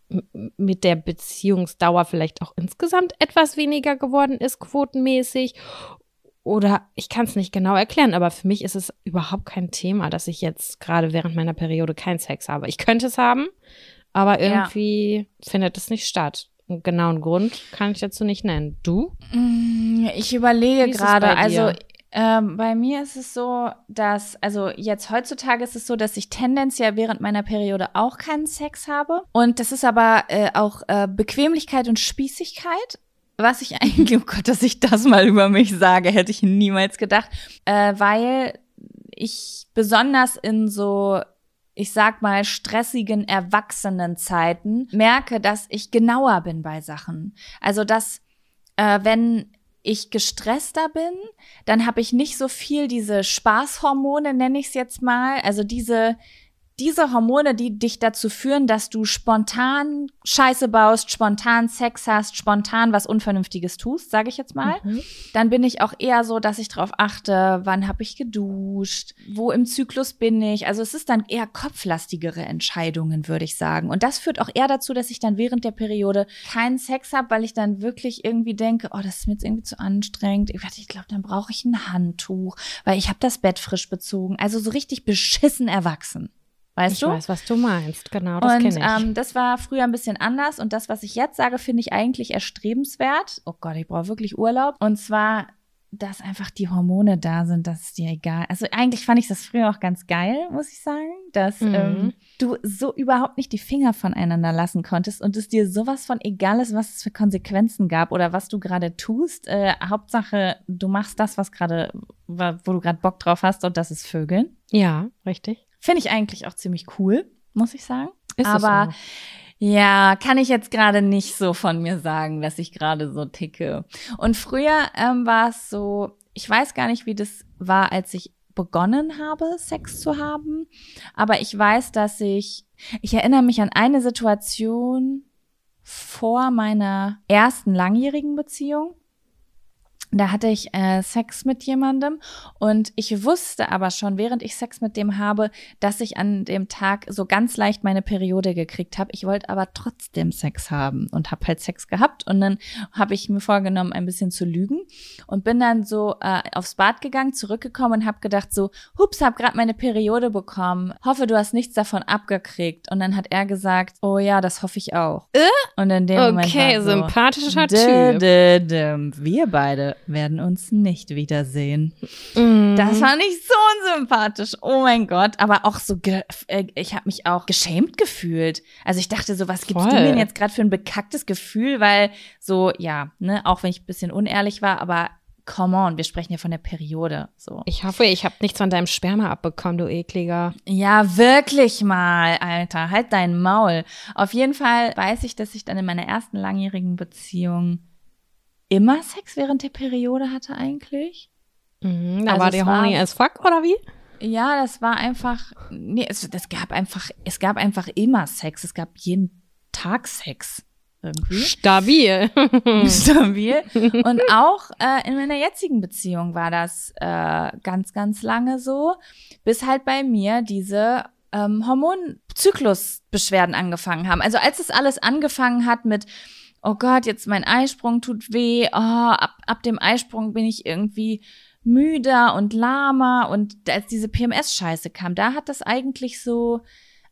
mit der Beziehungsdauer vielleicht auch insgesamt etwas weniger geworden ist, quotenmäßig. Oder ich kann es nicht genau erklären, aber für mich ist es überhaupt kein Thema, dass ich jetzt gerade während meiner Periode keinen Sex habe. Ich könnte es haben, aber Ja. irgendwie findet es nicht statt. Einen genauen Grund kann ich dazu nicht nennen. Du? Mm, Ich überlege gerade, also ähm, bei mir ist es so, dass, also jetzt heutzutage ist es so, dass ich tendenziell während meiner Periode auch keinen Sex habe. Und das ist aber äh, auch äh, Bequemlichkeit und Spießigkeit. Was ich eigentlich, oh Gott, dass ich das mal über mich sage, hätte ich niemals gedacht. Äh, weil ich besonders in so ich sag mal, stressigen Erwachsenenzeiten merke, dass ich genauer bin bei Sachen. Also, dass äh, wenn ich gestresster bin, dann habe ich nicht so viel diese Spaßhormone, nenne ich es jetzt mal. Also diese diese Hormone, die dich dazu führen, dass du spontan Scheiße baust, spontan Sex hast, spontan was Unvernünftiges tust, sage ich jetzt mal, mhm. dann bin ich auch eher so, dass ich darauf achte, wann habe ich geduscht, wo im Zyklus bin ich. Also es ist dann eher kopflastigere Entscheidungen, würde ich sagen. Und das führt auch eher dazu, dass ich dann während der Periode keinen Sex habe, weil ich dann wirklich irgendwie denke, oh, das ist mir jetzt irgendwie zu anstrengend. Ich, ich glaube, dann brauche ich ein Handtuch, weil ich habe das Bett frisch bezogen. Also so richtig beschissen erwachsen. Weißt ich du? Ich weiß, was du meinst. Genau, das kenne ich. Ähm, das war früher ein bisschen anders und das, was ich jetzt sage, finde ich eigentlich erstrebenswert. Oh Gott, ich brauche wirklich Urlaub. Und zwar, dass einfach die Hormone da sind, das ist dir egal. Also eigentlich fand ich das früher auch ganz geil, muss ich sagen, dass mhm. ähm, du so überhaupt nicht die Finger voneinander lassen konntest und es dir sowas von egal ist, was es für Konsequenzen gab oder was du gerade tust. Äh, Hauptsache, du machst das, was gerade, wo du gerade Bock drauf hast und das ist Vögeln. Ja, richtig. Finde ich eigentlich auch ziemlich cool, muss ich sagen. Ist Aber ja, kann ich jetzt gerade nicht so von mir sagen, dass ich gerade so ticke. Und früher ähm, war es so, ich weiß gar nicht, wie das war, als ich begonnen habe, Sex zu haben. Aber ich weiß, dass ich, ich erinnere mich an eine Situation vor meiner ersten langjährigen Beziehung da hatte ich äh, Sex mit jemandem und ich wusste aber schon, während ich Sex mit dem habe, dass ich an dem Tag so ganz leicht meine Periode gekriegt habe. Ich wollte aber trotzdem Sex haben und habe halt Sex gehabt und dann habe ich mir vorgenommen, ein bisschen zu lügen und bin dann so äh, aufs Bad gegangen, zurückgekommen und habe gedacht so, hups, hab gerade meine Periode bekommen. Hoffe, du hast nichts davon abgekriegt. Und dann hat er gesagt, oh ja, das hoffe ich auch. Äh? Und in dem okay, Moment okay, so, sympathischer Typ. Wir beide werden uns nicht wiedersehen. Mm. Das war nicht so unsympathisch. Oh mein Gott. Aber auch so, äh, ich habe mich auch geschämt gefühlt. Also ich dachte so, was gibst Voll. du mir denn jetzt gerade für ein bekacktes Gefühl? Weil so, ja, ne, auch wenn ich ein bisschen unehrlich war, aber come on, wir sprechen ja von der Periode. So. Ich hoffe, ich habe nichts von deinem Sperma abbekommen, du ekliger. Ja, wirklich mal, Alter. Halt dein Maul. Auf jeden Fall weiß ich, dass ich dann in meiner ersten langjährigen Beziehung immer Sex während der Periode hatte eigentlich. Mhm, da also war der horny as fuck, oder wie? Ja, das war einfach, nee, es, das gab einfach, es gab einfach immer Sex. Es gab jeden Tag Sex. Irgendwie. Stabil. Stabil. Und auch äh, in meiner jetzigen Beziehung war das äh, ganz, ganz lange so, bis halt bei mir diese ähm, Hormonzyklusbeschwerden angefangen haben. Also als es alles angefangen hat mit oh Gott, jetzt mein Eisprung tut weh, oh, ab, ab dem Eisprung bin ich irgendwie müder und lahmer und als diese PMS-Scheiße kam, da hat das eigentlich so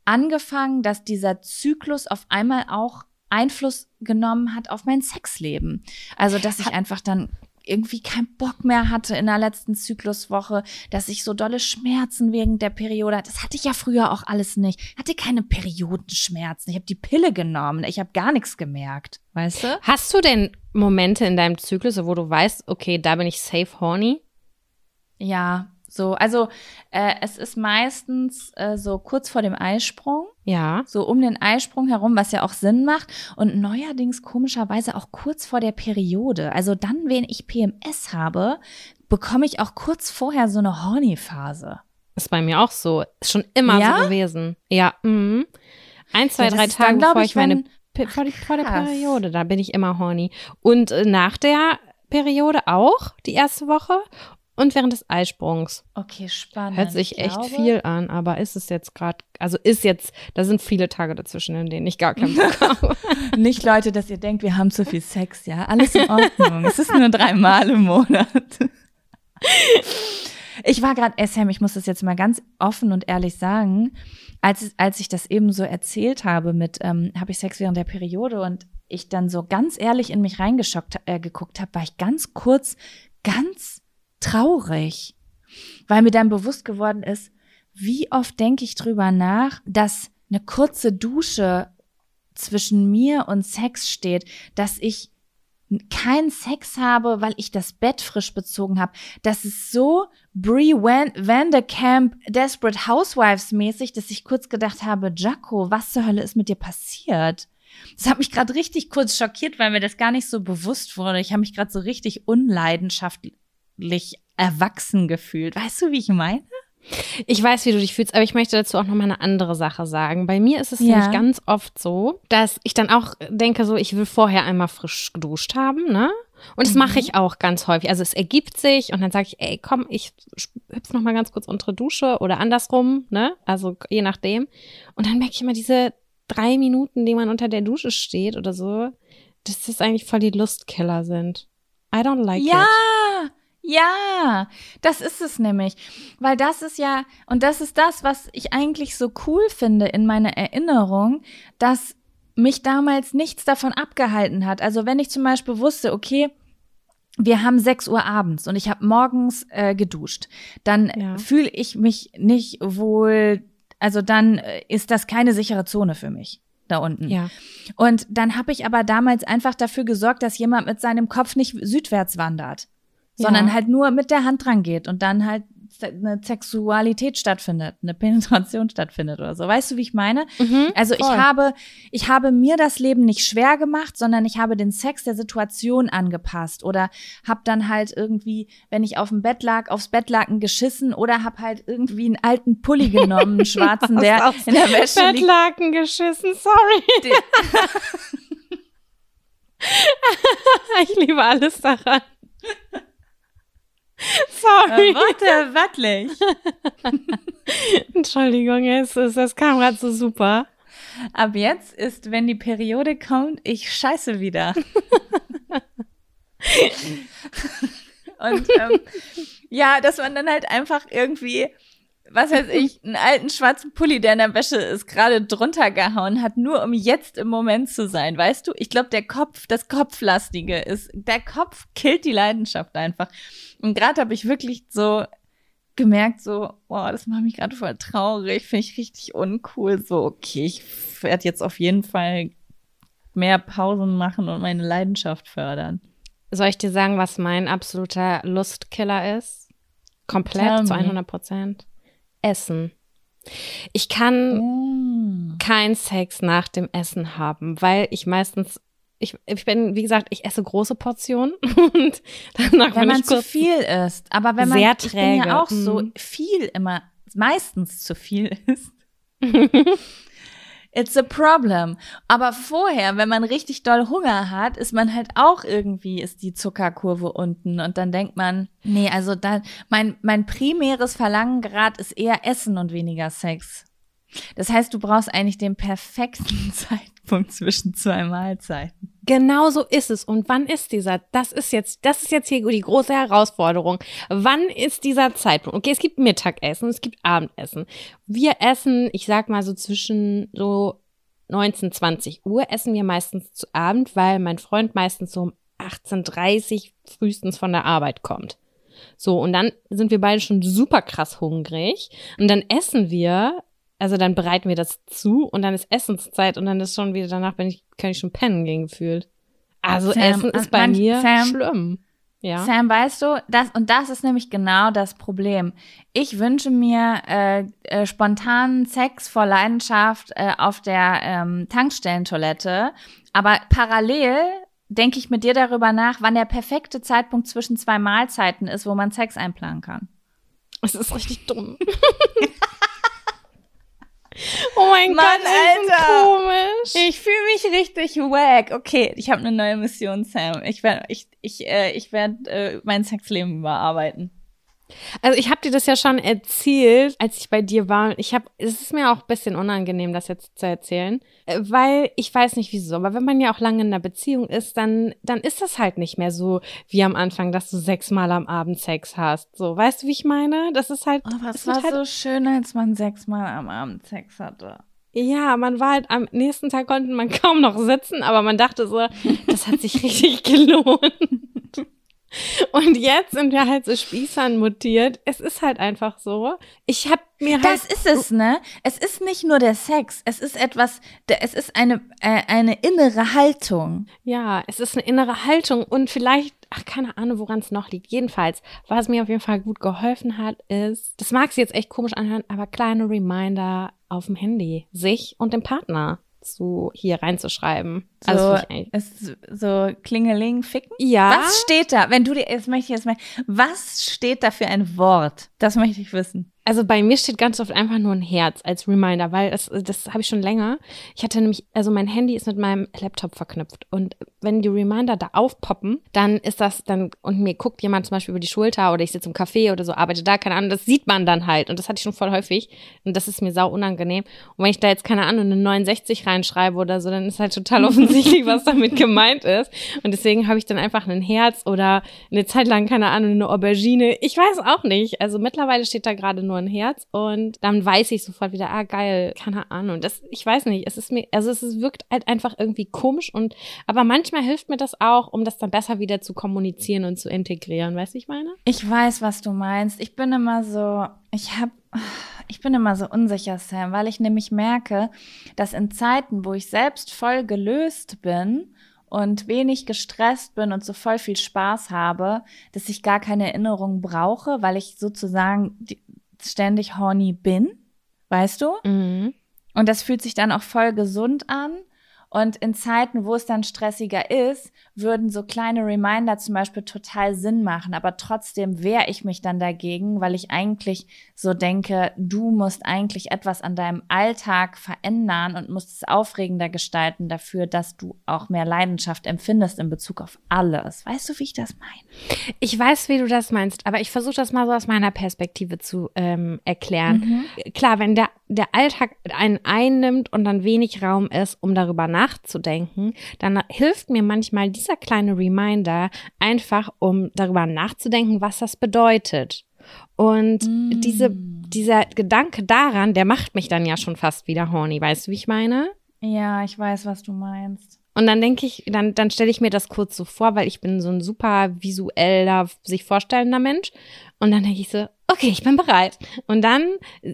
angefangen, dass dieser Zyklus auf einmal auch Einfluss genommen hat auf mein Sexleben. Also, dass ich einfach dann irgendwie keinen Bock mehr hatte in der letzten Zykluswoche, dass ich so dolle Schmerzen wegen der Periode hatte. Das hatte ich ja früher auch alles nicht. Ich hatte keine Periodenschmerzen. Ich habe die Pille genommen. Ich habe gar nichts gemerkt. Weißt du? Hast du denn Momente in deinem Zyklus, wo du weißt, okay, da bin ich safe horny? Ja, so, also äh, es ist meistens äh, so kurz vor dem Eisprung. Ja. So um den Eisprung herum, was ja auch Sinn macht. Und neuerdings komischerweise auch kurz vor der Periode. Also dann, wenn ich PMS habe, bekomme ich auch kurz vorher so eine Horny-Phase. Ist bei mir auch so. Ist schon immer ja? so gewesen. Ja. Mhm. Ein, zwei, ja, drei Tage bevor ich, ich meine vor, die, vor der Periode, da bin ich immer horny. Und äh, nach der Periode auch, die erste Woche und während des Eisprungs. Okay, spannend. Hört sich echt glaube, viel an, aber ist es jetzt gerade, also ist jetzt, da sind viele Tage dazwischen, in denen ich gar keinen Bock habe. Nicht, Leute, dass ihr denkt, wir haben zu viel Sex, ja? Alles in Ordnung. es ist nur dreimal im Monat. Ich war gerade, Sam, ich muss das jetzt mal ganz offen und ehrlich sagen, als, als ich das eben so erzählt habe mit, ähm, habe ich Sex während der Periode und ich dann so ganz ehrlich in mich reingeschockt äh, geguckt habe, war ich ganz kurz ganz traurig, weil mir dann bewusst geworden ist, wie oft denke ich drüber nach, dass eine kurze Dusche zwischen mir und Sex steht, dass ich keinen Sex habe, weil ich das Bett frisch bezogen habe. Das ist so Brie Van, Vanderkamp Desperate Housewives mäßig, dass ich kurz gedacht habe, Jaco, was zur Hölle ist mit dir passiert? Das hat mich gerade richtig kurz schockiert, weil mir das gar nicht so bewusst wurde. Ich habe mich gerade so richtig unleidenschaftlich erwachsen gefühlt. Weißt du, wie ich meine? Ich weiß, wie du dich fühlst, aber ich möchte dazu auch noch mal eine andere Sache sagen. Bei mir ist es Ja. nämlich ganz oft so, dass ich dann auch denke, so ich will vorher einmal frisch geduscht haben, ne? Und das mache ich auch ganz häufig. Also es ergibt sich und dann sage ich, ey, komm, ich hüpf noch mal ganz kurz unter Dusche oder andersrum, ne? Also je nachdem. Und dann merke ich immer diese drei Minuten, die man unter der Dusche steht oder so, dass das eigentlich voll die Lustkiller sind. I don't like ja, it. ja, das ist es nämlich. Weil das ist ja, und das ist das, was ich eigentlich so cool finde in meiner Erinnerung, dass mich damals nichts davon abgehalten hat. Also wenn ich zum Beispiel wusste, okay, wir haben 6 Uhr abends und ich habe morgens äh, geduscht, dann Ja. fühle ich mich nicht wohl, also dann äh, ist das keine sichere Zone für mich da unten. Ja. Und dann habe ich aber damals einfach dafür gesorgt, dass jemand mit seinem Kopf nicht südwärts wandert, sondern Ja. halt nur mit der Hand dran geht und dann halt eine Sexualität stattfindet, eine Penetration stattfindet oder so. Weißt du, wie ich meine? Mhm, Also ich voll. habe, ich habe mir das Leben nicht schwer gemacht, sondern ich habe den Sex der Situation angepasst oder habe dann halt irgendwie, wenn ich auf dem Bett lag, aufs Bettlaken geschissen oder habe halt irgendwie einen alten Pulli genommen, einen schwarzen, der in der Wäsche liegt. Bettlaken geschissen, sorry. ich liebe alles daran. Sorry. Warte, wattelig. Entschuldigung, es, ist, es kam gerade so super. Ab jetzt ist, wenn die Periode kommt, ich scheiße wieder. Und ähm, ja, dass man dann halt einfach irgendwie, was weiß ich, einen alten schwarzen Pulli, der in der Wäsche ist, gerade drunter gehauen hat, nur um jetzt im Moment zu sein, weißt du? Ich glaube, der Kopf, das Kopflastige ist, der Kopf killt die Leidenschaft einfach. Und gerade habe ich wirklich so gemerkt, so, boah, das macht mich gerade voll traurig, finde ich richtig uncool. So, okay, ich werde jetzt auf jeden Fall mehr Pausen machen und meine Leidenschaft fördern. Soll ich dir sagen, was mein absoluter Lustkiller ist? Tell Komplett zu me. 100 Prozent. Essen. Ich kann kein Sex nach dem Essen haben, weil ich meistens, ich, ich bin, wie gesagt, ich esse große Portionen und danach Wenn man zu viel isst. Aber wenn man sehr ich bin ja träge. auch so Mhm. viel immer, meistens zu viel isst. It's a problem. Aber vorher, wenn man richtig doll Hunger hat, ist man halt auch irgendwie, ist die Zuckerkurve unten. Und dann denkt man, nee, also da, mein, mein primäres Verlangen gerade ist eher Essen und weniger Sex. Das heißt, du brauchst eigentlich den perfekten Zeitpunkt zwischen zwei Mahlzeiten. Genau so ist es. Und wann ist dieser? Das ist jetzt, das ist jetzt hier die große Herausforderung. Wann ist dieser Zeitpunkt? Okay, es gibt Mittagessen, es gibt Abendessen. Wir essen, ich sag mal so zwischen so 19, 20 Uhr essen wir meistens zu Abend, weil mein Freund meistens so um 18.30 frühestens von der Arbeit kommt. So, und dann sind wir beide schon super krass hungrig. Und dann essen wir, also dann bereiten wir das zu und dann ist Essenszeit und dann ist schon wieder, danach bin ich, kann ich schon pennen gehen gefühlt. Also Sam, Essen ist bei manch- mir Sam, schlimm. Ja. Sam, weißt du, das und das ist nämlich genau das Problem. Ich wünsche mir äh, äh, spontanen Sex vor Leidenschaft äh, auf der ähm, Tankstellentoilette, aber parallel denke ich mit dir darüber nach, wann der perfekte Zeitpunkt zwischen zwei Mahlzeiten ist, wo man Sex einplanen kann. Es ist richtig dumm. oh mein Mann, Gott, Alter. komisch. Ich fühle mich richtig wack. Okay, ich habe eine neue Mission, Sam. Ich werde ich, ich, äh, ich werd, äh, mein Sexleben überarbeiten. Also ich habe dir das ja schon erzählt, als ich bei dir war. Ich habe, es ist mir auch ein bisschen unangenehm, das jetzt zu erzählen, äh, weil ich weiß nicht wieso, aber wenn man ja auch lange in einer Beziehung ist, dann, dann ist das halt nicht mehr so wie am Anfang, dass du sechsmal am Abend Sex hast. So, weißt du, wie ich meine? Das ist halt, Aber es war halt so schön, als man sechsmal am Abend Sex hatte. Ja, man war halt am nächsten Tag konnte man kaum noch sitzen, aber man dachte so, das hat sich richtig gelohnt. Und jetzt sind wir halt so Spießern mutiert. Es ist halt einfach so. Ich habe mir halt Das ist es, ne? Es ist nicht nur der Sex, es ist etwas, es ist eine, äh, eine innere Haltung. Ja, es ist eine innere Haltung und vielleicht, ach, keine Ahnung, woran es noch liegt. Jedenfalls, was mir auf jeden Fall gut geholfen hat, ist, das mag sich jetzt echt komisch anhören, aber kleine Reminder auf dem Handy, sich und dem Partner zu hier reinzuschreiben. So, Also ist so Klingeling, Ficken? ja, Was steht da? Wenn du dir, jetzt möchte ich jetzt mal, was steht da für ein Wort? Das möchte ich wissen. Also bei mir steht ganz oft einfach nur ein Herz als Reminder, weil das, das habe ich schon länger. Ich hatte nämlich, also mein Handy ist mit meinem Laptop verknüpft und wenn die Reminder da aufpoppen, dann ist das dann, und mir guckt jemand zum Beispiel über die Schulter oder ich sitze im Café oder so, arbeite da, keine Ahnung, das sieht man dann halt und das hatte ich schon voll häufig und das ist mir sau unangenehm. Und wenn ich da jetzt, keine Ahnung, eine 69 reinschreibe oder so, dann ist halt total offensichtlich, was damit gemeint ist und deswegen habe ich dann einfach ein Herz oder eine Zeit lang, keine Ahnung, eine Aubergine. Ich weiß auch nicht. Also mittlerweile steht da gerade nur ein Herz und dann weiß ich sofort wieder, ah geil, keine Ahnung. Das, ich weiß nicht, es ist mir, also es ist, wirkt halt einfach irgendwie komisch und, aber manchmal hilft mir das auch, um das dann besser wieder zu kommunizieren und zu integrieren. Weißt du, ich meine? Ich weiß, was du meinst. Ich bin immer so, ich hab, ich bin immer so unsicher, Sam, weil ich nämlich merke, dass in Zeiten, wo ich selbst voll gelöst bin und wenig gestresst bin und so voll viel Spaß habe, dass ich gar keine Erinnerung brauche, weil ich sozusagen die- ständig horny bin. Weißt du? Mhm. Und das fühlt sich dann auch voll gesund an. Und in Zeiten, wo es dann stressiger ist, würden so kleine Reminder zum Beispiel total Sinn machen. Aber trotzdem wehre ich mich dann dagegen, weil ich eigentlich so denke, du musst eigentlich etwas an deinem Alltag verändern und musst es aufregender gestalten dafür, dass du auch mehr Leidenschaft empfindest in Bezug auf alles. Weißt du, wie ich das meine? Ich weiß, wie du das meinst, aber ich versuche das mal so aus meiner Perspektive zu ähm, erklären. Klar, wenn der, der Alltag einen einnimmt und dann wenig Raum ist, um darüber nachzudenken, dann hilft mir manchmal dieser kleine Reminder einfach, um darüber nachzudenken, was das bedeutet. Und diese, dieser Gedanke daran, der macht mich dann ja schon fast wieder horny. Weißt du, wie ich meine? Ja, ich weiß, was du meinst. Und dann denke ich, dann, dann stelle ich mir das kurz so vor, weil ich bin so ein super visueller, sich vorstellender Mensch. Und dann denke ich so, okay, ich bin bereit. Und dann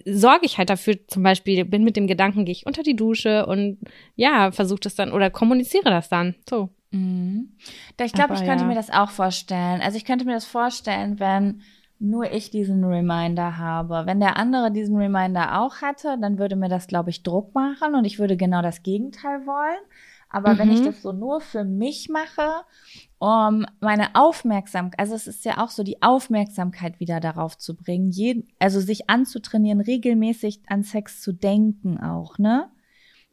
sorge ich halt dafür, zum Beispiel, bin mit dem Gedanken, gehe ich unter die Dusche und ja, versuche das dann oder kommuniziere das dann. So. Mhm. Ich glaube, ich könnte ja. mir das auch vorstellen. Also ich könnte mir das vorstellen, wenn nur ich diesen Reminder habe. Wenn der andere diesen Reminder auch hatte, dann würde mir das, glaube ich, Druck machen und ich würde genau das Gegenteil wollen. Aber wenn ich Mhm. das so nur für mich mache, um meine Aufmerksamkeit, also es ist ja auch so die Aufmerksamkeit wieder darauf zu bringen, jeden, also sich anzutrainieren, regelmäßig an Sex zu denken auch, ne?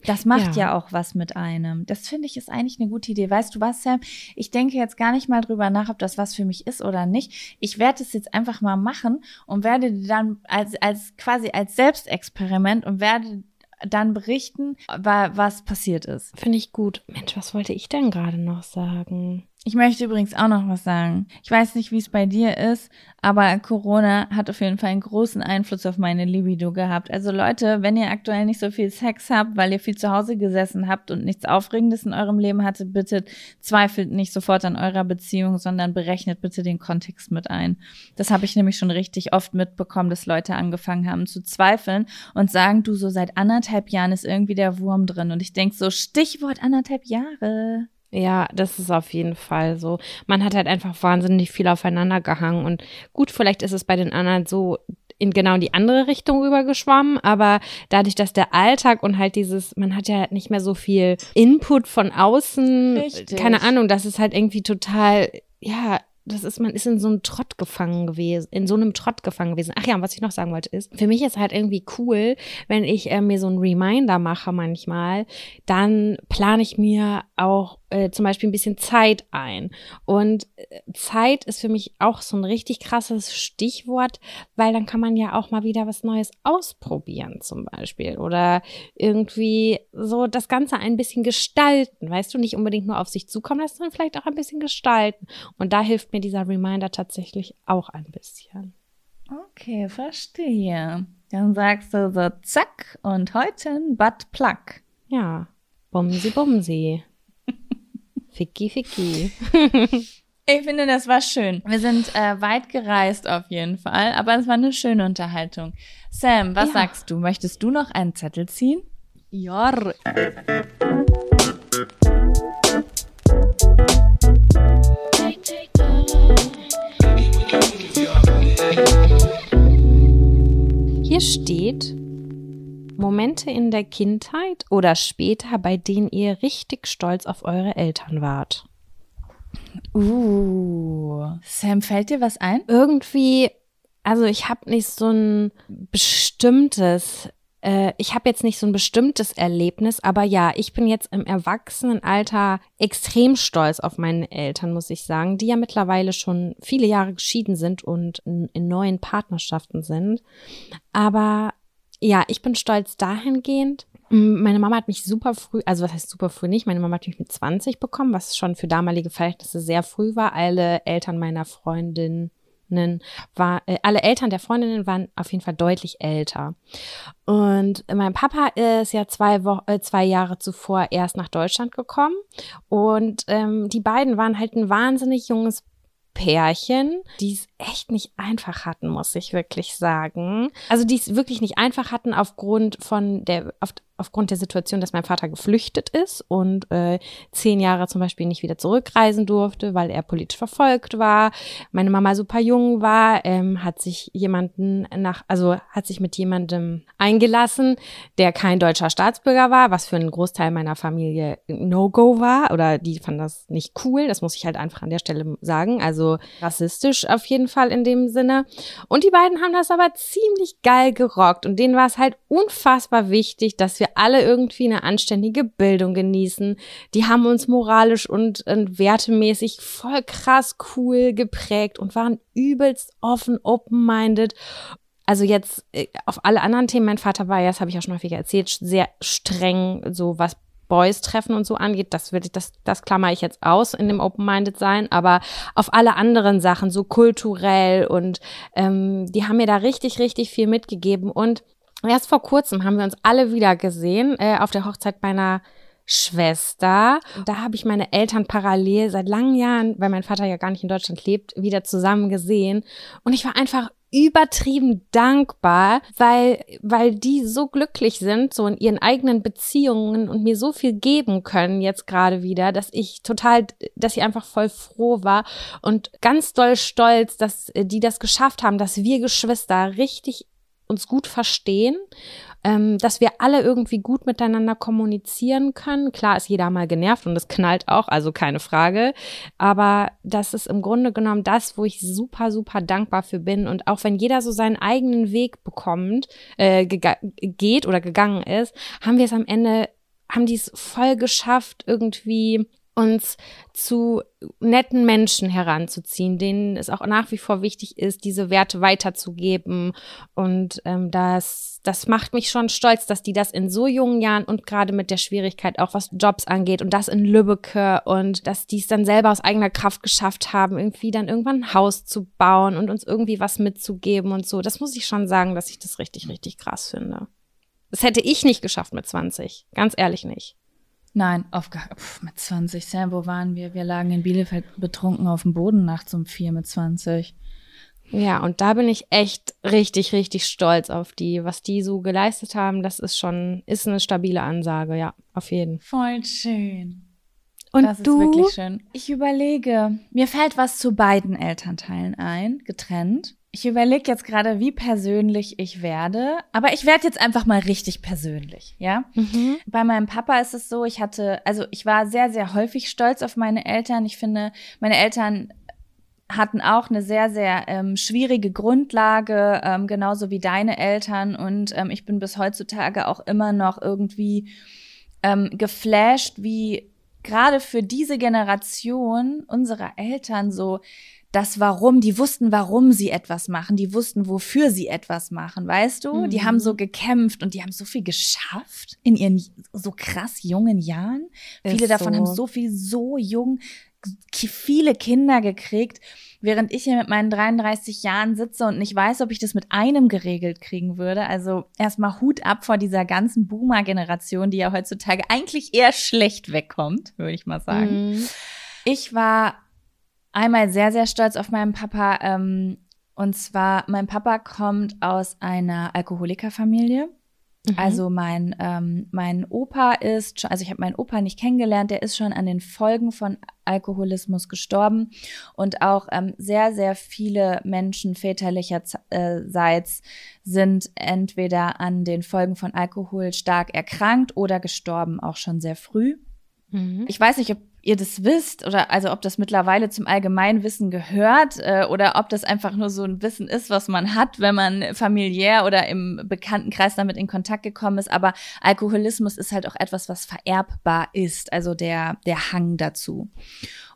Das macht ja. Ja. auch was mit einem. Das finde ich ist eigentlich eine gute Idee. Weißt du was, Sam? Ich denke jetzt gar nicht mal drüber nach, ob das was für mich ist oder nicht. Ich werde es jetzt einfach mal machen und werde dann als, als quasi als Selbstexperiment und werde dann berichten, wa- was passiert ist. Finde ich gut. Mensch, was wollte ich denn gerade noch sagen? Ich möchte übrigens auch noch was sagen. Ich weiß nicht, wie es bei dir ist, aber Corona hat auf jeden Fall einen großen Einfluss auf meine Libido gehabt. Also Leute, wenn ihr aktuell nicht so viel Sex habt, weil ihr viel zu Hause gesessen habt und nichts Aufregendes in eurem Leben hattet, bitte zweifelt nicht sofort an eurer Beziehung, sondern berechnet bitte den Kontext mit ein. Das habe ich nämlich schon richtig oft mitbekommen, dass Leute angefangen haben zu zweifeln und sagen, du, so seit anderthalb Jahren ist irgendwie der Wurm drin. Und ich denk so, Stichwort anderthalb Jahre. Ja, das ist auf jeden Fall so. Man hat halt einfach wahnsinnig viel aufeinander gehangen und gut, vielleicht ist es bei den anderen so in genau die andere Richtung rübergeschwommen, aber dadurch, dass der Alltag und halt dieses, man hat ja nicht mehr so viel Input von außen, Richtig. keine Ahnung, das ist halt irgendwie total, ja, das ist, man ist in so einem Trott gefangen gewesen, in so einem Trott gefangen gewesen. Ach ja, und was ich noch sagen wollte ist, für mich ist halt irgendwie cool, wenn ich äh, mir so einen Reminder mache manchmal, dann plane ich mir auch äh, zum Beispiel ein bisschen Zeit ein. Und äh, Zeit ist für mich auch so ein richtig krasses Stichwort, weil dann kann man ja auch mal wieder was Neues ausprobieren zum Beispiel oder irgendwie so das Ganze ein bisschen gestalten, weißt du, nicht unbedingt nur auf sich zukommen lassen, sondern vielleicht auch ein bisschen gestalten. Und da hilft mir dieser Reminder tatsächlich auch ein bisschen. Okay, verstehe. Dann sagst du so zack und heute ein Buttplug. Ja, bumsi bumsi. Ficky ficky. Ich finde, das war schön. Wir sind äh, weit gereist auf jeden Fall, aber es war eine schöne Unterhaltung. Sam, was Ja. sagst du? Möchtest du noch einen Zettel ziehen? Ja. Hier steht Momente in der Kindheit oder später, bei denen ihr richtig stolz auf eure Eltern wart. Uh. Sam, fällt dir was ein? Irgendwie, also ich habe nicht so ein bestimmtes, äh, ich habe jetzt nicht so ein bestimmtes Erlebnis, aber ja, ich bin jetzt im Erwachsenenalter extrem stolz auf meine Eltern, muss ich sagen, die ja mittlerweile schon viele Jahre geschieden sind und in, in neuen Partnerschaften sind. Aber ja, ich bin stolz dahingehend. Meine Mama hat mich super früh, also was heißt super früh nicht, meine Mama hat mich mit 20 bekommen, was schon für damalige Verhältnisse sehr früh war. Alle Eltern meiner Freundinnen war, äh, alle Eltern der Freundinnen waren auf jeden Fall deutlich älter. Und mein Papa ist ja zwei, Wo äh, zwei Jahre zuvor erst nach Deutschland gekommen. Und ähm, die beiden waren halt ein wahnsinnig junges Pärchen, die es echt nicht einfach hatten, muss ich wirklich sagen. Also die es wirklich nicht einfach hatten aufgrund von der, auf, aufgrund der Situation, dass mein Vater geflüchtet ist und äh, zehn Jahre zum Beispiel nicht wieder zurückreisen durfte, weil er politisch verfolgt war. Meine Mama super jung war, ähm, hat sich jemanden nach, also hat sich mit jemandem eingelassen, der kein deutscher Staatsbürger war, was für einen Großteil meiner Familie No-Go war oder die fanden das nicht cool. Das muss ich halt einfach an der Stelle sagen. Also rassistisch auf jeden Fall in dem Sinne. Und die beiden haben das aber ziemlich geil gerockt und denen war es halt unfassbar wichtig, dass wir alle irgendwie eine anständige Bildung genießen. Die haben uns moralisch und, und wertemäßig voll krass cool geprägt und waren übelst offen, open-minded. Also jetzt äh, auf alle anderen Themen, mein Vater war ja, das habe ich auch schon häufiger erzählt, sehr streng, so was Boys treffen und so angeht, das würde ich, das, das klammer ich jetzt aus in dem Open-Minded sein, aber auf alle anderen Sachen, so kulturell und ähm, die haben mir da richtig, richtig viel mitgegeben. Und erst vor kurzem haben wir uns alle wieder gesehen äh, auf der Hochzeit meiner Schwester. Da habe ich meine Eltern parallel seit langen Jahren, weil mein Vater ja gar nicht in Deutschland lebt, wieder zusammen gesehen. Und ich war einfach übertrieben dankbar, weil, weil die so glücklich sind, so in ihren eigenen Beziehungen und mir so viel geben können jetzt gerade wieder, dass ich total, dass ich einfach voll froh war und ganz doll stolz, dass die das geschafft haben, dass wir Geschwister richtig uns gut verstehen, ähm, dass wir alle irgendwie gut miteinander kommunizieren können. Klar ist jeder mal genervt und es knallt auch, also keine Frage. Aber das ist im Grunde genommen das, wo ich super, super dankbar für bin. Und auch wenn jeder so seinen eigenen Weg bekommt, äh, geht oder gegangen ist, haben wir es am Ende, haben die es voll geschafft, irgendwie uns zu netten Menschen heranzuziehen, denen es auch nach wie vor wichtig ist, diese Werte weiterzugeben. Und ähm, das, das macht mich schon stolz, dass die das in so jungen Jahren und gerade mit der Schwierigkeit auch was Jobs angeht und das in Lübbecke und dass die es dann selber aus eigener Kraft geschafft haben, irgendwie dann irgendwann ein Haus zu bauen und uns irgendwie was mitzugeben und so. Das muss ich schon sagen, dass ich das richtig, richtig krass finde. Das hätte ich nicht geschafft mit 20. Ganz ehrlich nicht. Nein, auf gar Pff, mit 20. Sam, wo waren wir? Wir lagen in Bielefeld betrunken auf dem Boden nachts um vier mit 20. Ja, und da bin ich echt richtig, richtig stolz auf die, was die so geleistet haben. Das ist schon, ist eine stabile Ansage, ja, auf jeden. Voll schön. Und das du? ist wirklich schön. Ich überlege, mir fällt was zu beiden Elternteilen ein, getrennt. Ich überlege jetzt gerade, wie persönlich ich werde, aber ich werde jetzt einfach mal richtig persönlich, ja? Mhm. Bei meinem Papa ist es so, ich hatte, also ich war sehr, sehr häufig stolz auf meine Eltern. Ich finde, meine Eltern hatten auch eine sehr, sehr ähm, schwierige Grundlage, ähm, genauso wie deine Eltern. Und ähm, ich bin bis heutzutage auch immer noch irgendwie ähm, geflasht, wie gerade für diese Generation unserer Eltern so das Warum, die wussten, warum sie etwas machen, die wussten, wofür sie etwas machen, weißt du? Mhm. Die haben so gekämpft und die haben so viel geschafft in ihren so krass jungen Jahren. Ist Viele davon so. haben so viel so jung, viele Kinder gekriegt, während ich hier mit meinen 33 Jahren sitze und nicht weiß, ob ich das mit einem geregelt kriegen würde. Also erstmal Hut ab vor dieser ganzen Boomer-Generation, die ja heutzutage eigentlich eher schlecht wegkommt, würde ich mal sagen. Mhm. Ich war einmal sehr, sehr stolz auf meinen Papa. Ähm, und zwar, mein Papa kommt aus einer Alkoholikerfamilie. Mhm. Also mein, ähm, mein Opa ist, schon, also ich habe meinen Opa nicht kennengelernt, der ist schon an den Folgen von Alkoholismus gestorben und auch ähm, sehr, sehr viele Menschen väterlicherseits sind entweder an den Folgen von Alkohol stark erkrankt oder gestorben, auch schon sehr früh. Mhm. Ich weiß nicht, ob ihr das wisst oder also ob das mittlerweile zum Allgemeinwissen gehört äh, oder ob das einfach nur so ein Wissen ist, was man hat, wenn man familiär oder im Bekanntenkreis damit in Kontakt gekommen ist. Aber Alkoholismus ist halt auch etwas, was vererbbar ist, also der der Hang dazu.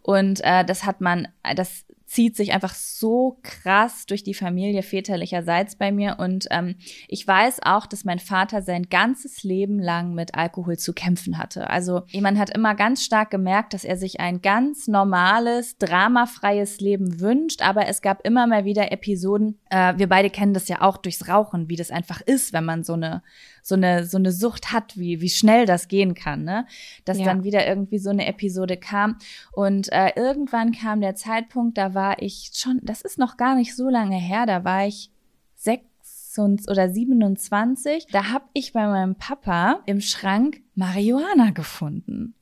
Und äh, das hat man, das zieht sich einfach so krass durch die Familie väterlicherseits bei mir. Und ähm, ich weiß auch, dass mein Vater sein ganzes Leben lang mit Alkohol zu kämpfen hatte. Also man hat immer ganz stark gemerkt, dass er sich ein ganz normales, dramafreies Leben wünscht. Aber es gab immer mal wieder Episoden, äh, wir beide kennen das ja auch durchs Rauchen, wie das einfach ist, wenn man so eine so eine so eine Sucht hat, wie wie schnell das gehen kann, ne? Dass Ja. dann wieder irgendwie so eine Episode kam und äh, irgendwann kam der Zeitpunkt, da war ich schon, das ist noch gar nicht so lange her, da war ich sechs oder 27. Da habe ich bei meinem Papa im Schrank Marihuana gefunden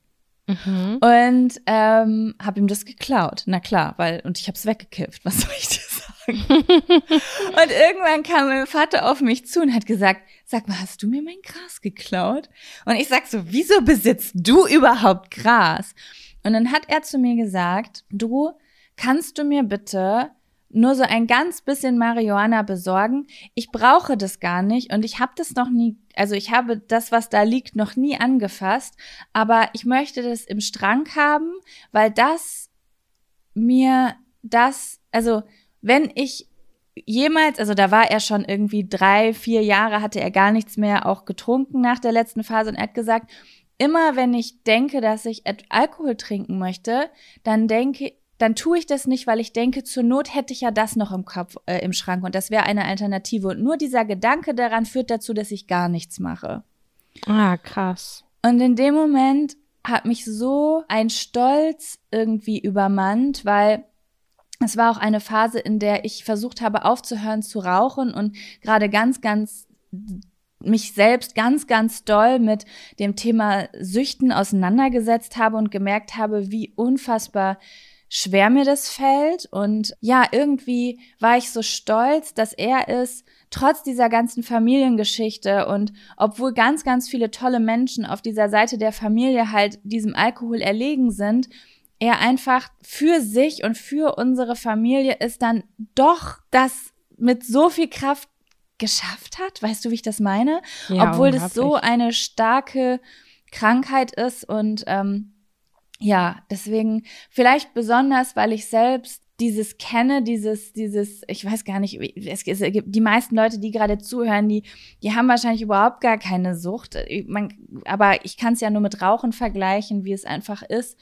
Mhm. und ähm, habe ihm das geklaut. Na klar, weil und ich habe es weggekifft. Was soll ich dir sagen? und irgendwann kam mein Vater auf mich zu und hat gesagt: Sag mal, hast du mir mein Gras geklaut? Und ich sag so: Wieso besitzt du überhaupt Gras? Und dann hat er zu mir gesagt: Du kannst du mir bitte nur so ein ganz bisschen Marihuana besorgen. Ich brauche das gar nicht und ich habe das noch nie, also ich habe das, was da liegt, noch nie angefasst, aber ich möchte das im Strang haben, weil das mir das, also wenn ich jemals, also da war er schon irgendwie drei, vier Jahre, hatte er gar nichts mehr auch getrunken nach der letzten Phase und er hat gesagt, immer wenn ich denke, dass ich Alkohol trinken möchte, dann denke dann tue ich das nicht, weil ich denke, zur Not hätte ich ja das noch im Kopf, äh, im Schrank und das wäre eine Alternative. Und nur dieser Gedanke daran führt dazu, dass ich gar nichts mache. Ah, krass. Und in dem Moment hat mich so ein Stolz irgendwie übermannt, weil es war auch eine Phase, in der ich versucht habe aufzuhören zu rauchen und gerade ganz, ganz mich selbst ganz, ganz doll mit dem Thema Süchten auseinandergesetzt habe und gemerkt habe, wie unfassbar schwer mir das fällt. Und ja, irgendwie war ich so stolz, dass er es trotz dieser ganzen Familiengeschichte und obwohl ganz, ganz viele tolle Menschen auf dieser Seite der Familie halt diesem Alkohol erlegen sind, er einfach für sich und für unsere Familie ist dann doch das mit so viel Kraft geschafft hat. Weißt du, wie ich das meine? Ja, Obwohl das so eine starke Krankheit ist und ähm, ja, deswegen vielleicht besonders, weil ich selbst dieses kenne, dieses, dieses, ich weiß gar nicht, es, es gibt die meisten Leute, die gerade zuhören, die, die haben wahrscheinlich überhaupt gar keine Sucht. Man, aber ich kann es ja nur mit Rauchen vergleichen, wie es einfach ist.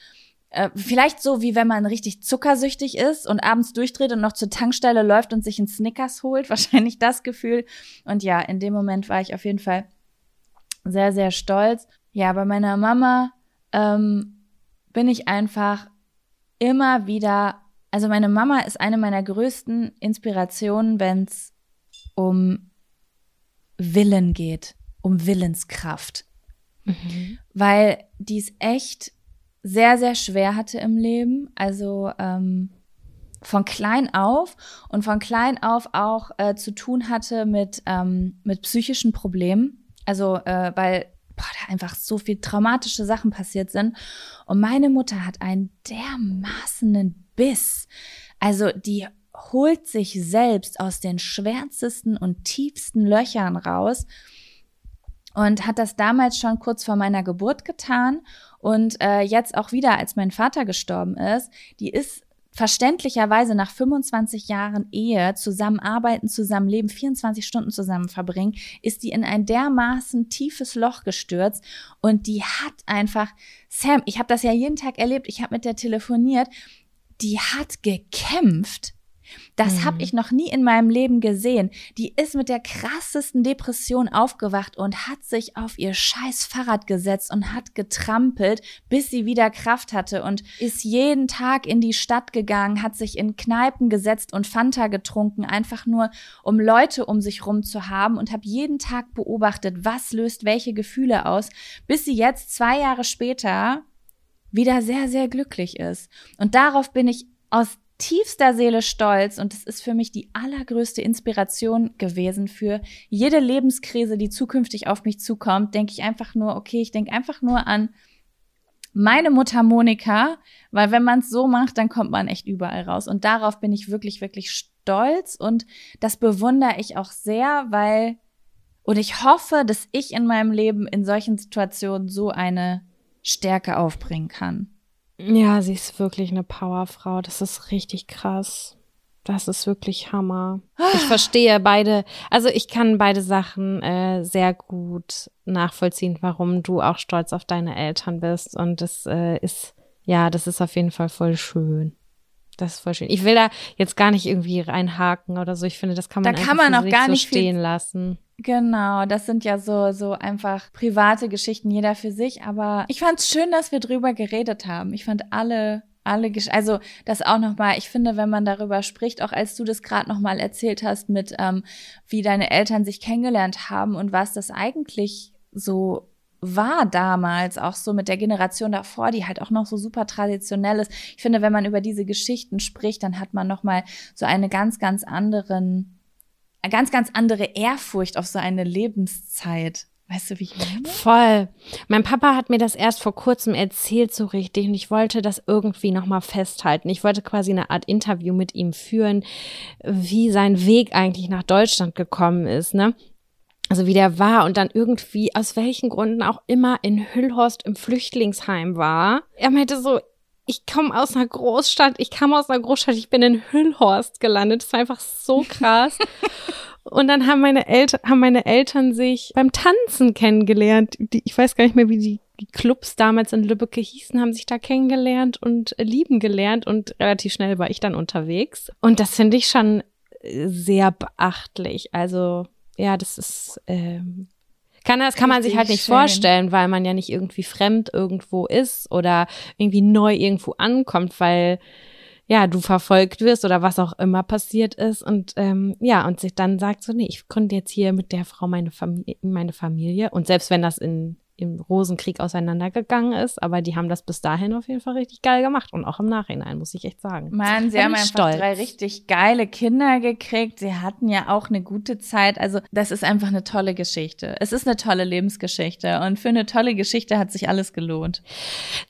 Äh, vielleicht so, wie wenn man richtig zuckersüchtig ist und abends durchdreht und noch zur Tankstelle läuft und sich einen Snickers holt. Wahrscheinlich das Gefühl. Und ja, in dem Moment war ich auf jeden Fall sehr, sehr stolz. Ja, bei meiner Mama ähm, bin ich einfach immer wieder, also meine Mama ist eine meiner größten Inspirationen, wenn es um Willen geht, um Willenskraft, Mhm. weil die es echt sehr, sehr schwer hatte im Leben. Also ähm, von klein auf und von klein auf auch äh, zu tun hatte mit, ähm, mit psychischen Problemen. Also, äh, weil boah, da einfach so viel traumatische Sachen passiert sind. Und meine Mutter hat einen dermaßenen Biss. Also, die holt sich selbst aus den schwärzesten und tiefsten Löchern raus und hat das damals schon kurz vor meiner Geburt getan und äh, jetzt auch wieder, als mein Vater gestorben ist. Die ist verständlicherweise nach 25 Jahren Ehe, zusammenarbeiten, zusammenleben, 24 Stunden zusammen verbringen, ist die in ein dermaßen tiefes Loch gestürzt und die hat einfach, Sam, ich habe das ja jeden Tag erlebt, ich habe mit der telefoniert, die hat gekämpft. Das Mhm. habe ich noch nie in meinem Leben gesehen. Die ist mit der krassesten Depression aufgewacht und hat sich auf ihr scheiß Fahrrad gesetzt und hat getrampelt, bis sie wieder Kraft hatte und ist jeden Tag in die Stadt gegangen, hat sich in Kneipen gesetzt und Fanta getrunken, einfach nur um Leute um sich rum zu haben und habe jeden Tag beobachtet, was löst welche Gefühle aus, bis sie jetzt zwei Jahre später wieder sehr, sehr glücklich ist. Und darauf bin ich aus tiefster Seele stolz und es ist für mich die allergrößte Inspiration gewesen für jede Lebenskrise, die zukünftig auf mich zukommt, denke ich einfach nur, okay, ich denke einfach nur an meine Mutter Monika, weil wenn man es so macht, dann kommt man echt überall raus. Und darauf bin ich wirklich, wirklich stolz und das bewundere ich auch sehr, weil, und ich hoffe, dass ich in meinem Leben in solchen Situationen so eine Stärke aufbringen kann. Ja, sie ist wirklich eine Powerfrau. Das ist richtig krass. Das ist wirklich Hammer. Ich verstehe beide, also ich kann beide Sachen äh, sehr gut nachvollziehen, warum du auch stolz auf deine Eltern bist. Und das äh, ist, ja, das ist auf jeden Fall voll schön. Das ist voll schön. Ich will da jetzt gar nicht irgendwie reinhaken oder so. Ich finde, das kann man Da kann man auch sich gar so nicht stehen lassen. Genau, das sind ja so, so einfach private Geschichten, jeder für sich. Aber ich fand es schön, dass wir drüber geredet haben. Ich fand alle, alle, Gesch also das auch nochmal, ich finde, wenn man darüber spricht, auch als du das gerade nochmal erzählt hast mit, ähm, wie deine Eltern sich kennengelernt haben und was das eigentlich so war damals, auch so mit der Generation davor, die halt auch noch so super traditionell ist. Ich finde, wenn man über diese Geschichten spricht, dann hat man nochmal so eine ganz, ganz anderen ganz, ganz andere Ehrfurcht auf so eine Lebenszeit. Weißt du, wie ich meine? Voll. Mein Papa hat mir das erst vor kurzem erzählt so richtig und ich wollte das irgendwie nochmal festhalten. Ich wollte quasi eine Art Interview mit ihm führen, wie sein Weg eigentlich nach Deutschland gekommen ist, ne? Also wie der war und dann irgendwie aus welchen Gründen auch immer in Hüllhorst im Flüchtlingsheim war. Er meinte so, ich komme aus einer Großstadt, ich kam aus einer Großstadt, ich bin in Hüllhorst gelandet. Das war einfach so krass. Und dann haben meine Eltern, haben meine Eltern sich beim Tanzen kennengelernt. Die, ich weiß gar nicht mehr, wie die, die Clubs damals in Lübbecke hießen, haben sich da kennengelernt und lieben gelernt und relativ schnell war ich dann unterwegs. Und das finde ich schon äh, sehr beachtlich. Also, ja, das ist, ähm, kann, das kann man sich halt nicht schön. vorstellen, weil man ja nicht irgendwie fremd irgendwo ist oder irgendwie neu irgendwo ankommt, weil ja, du verfolgt wirst oder was auch immer passiert ist und ähm, ja, und sich dann sagt so, nee, ich gründe jetzt hier mit der Frau meine Familie, meine Familie und selbst wenn das in im Rosenkrieg auseinandergegangen ist, aber die haben das bis dahin auf jeden Fall richtig geil gemacht und auch im Nachhinein, muss ich echt sagen. Mann, sie haben einfach stolz. drei richtig geile Kinder gekriegt. Sie hatten ja auch eine gute Zeit. Also, das ist einfach eine tolle Geschichte. Es ist eine tolle Lebensgeschichte. Und für eine tolle Geschichte hat sich alles gelohnt.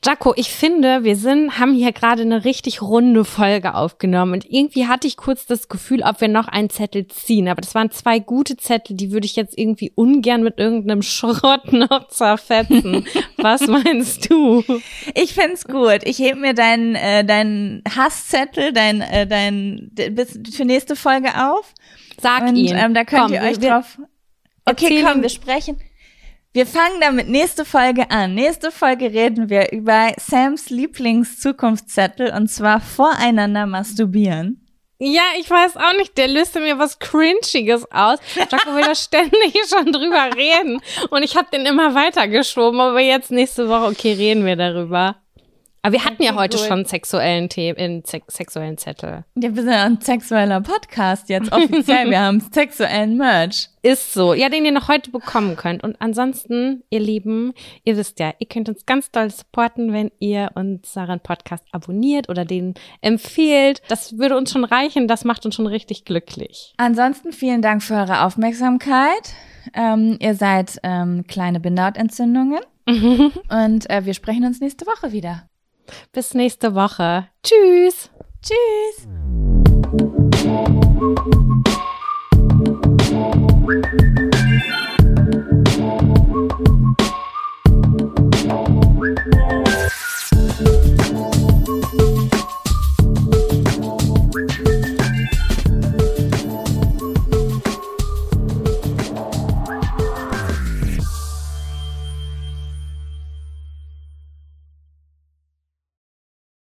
Jaco, ich finde, wir sind, haben hier gerade eine richtig runde Folge aufgenommen und irgendwie hatte ich kurz das Gefühl, ob wir noch einen Zettel ziehen. Aber das waren zwei gute Zettel, die würde ich jetzt irgendwie ungern mit irgendeinem Schrott noch zerfetzen. Was meinst du? Ich find's gut. Ich heb mir deinen äh, deinen Hasszettel, dein, äh, dein, bis für nächste Folge auf. Sag Und ihn. ähm, da könnt Komm, ihr euch wir, drauf. Okay, komm, wir sprechen. Wir fangen damit nächste Folge an. Nächste Folge reden wir über Sams Lieblings-Zukunftszettel und zwar voreinander masturbieren. Ja, ich weiß auch nicht, der löste mir was Cringiges aus. Jaco will da ständig schon drüber reden. Und ich habe den immer weitergeschoben, aber jetzt nächste Woche, okay, reden wir darüber. Aber wir hatten ja heute schon sexuellen Themen, in sex sexuellen Zettel. Ja, wir sind ja ein sexueller Podcast jetzt offiziell. wir haben sexuellen Merch. Ist so. Ja, den ihr noch heute bekommen könnt. Und ansonsten, ihr Lieben, ihr wisst ja, ihr könnt uns ganz doll supporten, wenn ihr unseren Podcast abonniert oder den empfehlt. Das würde uns schon reichen. Das macht uns schon richtig glücklich. Ansonsten vielen Dank für eure Aufmerksamkeit. Ähm, ihr seid ähm, kleine Bindehautentzündungen und äh, wir sprechen uns nächste Woche wieder. Bis nächste Woche. Tschüss. Tschüss. Thank you.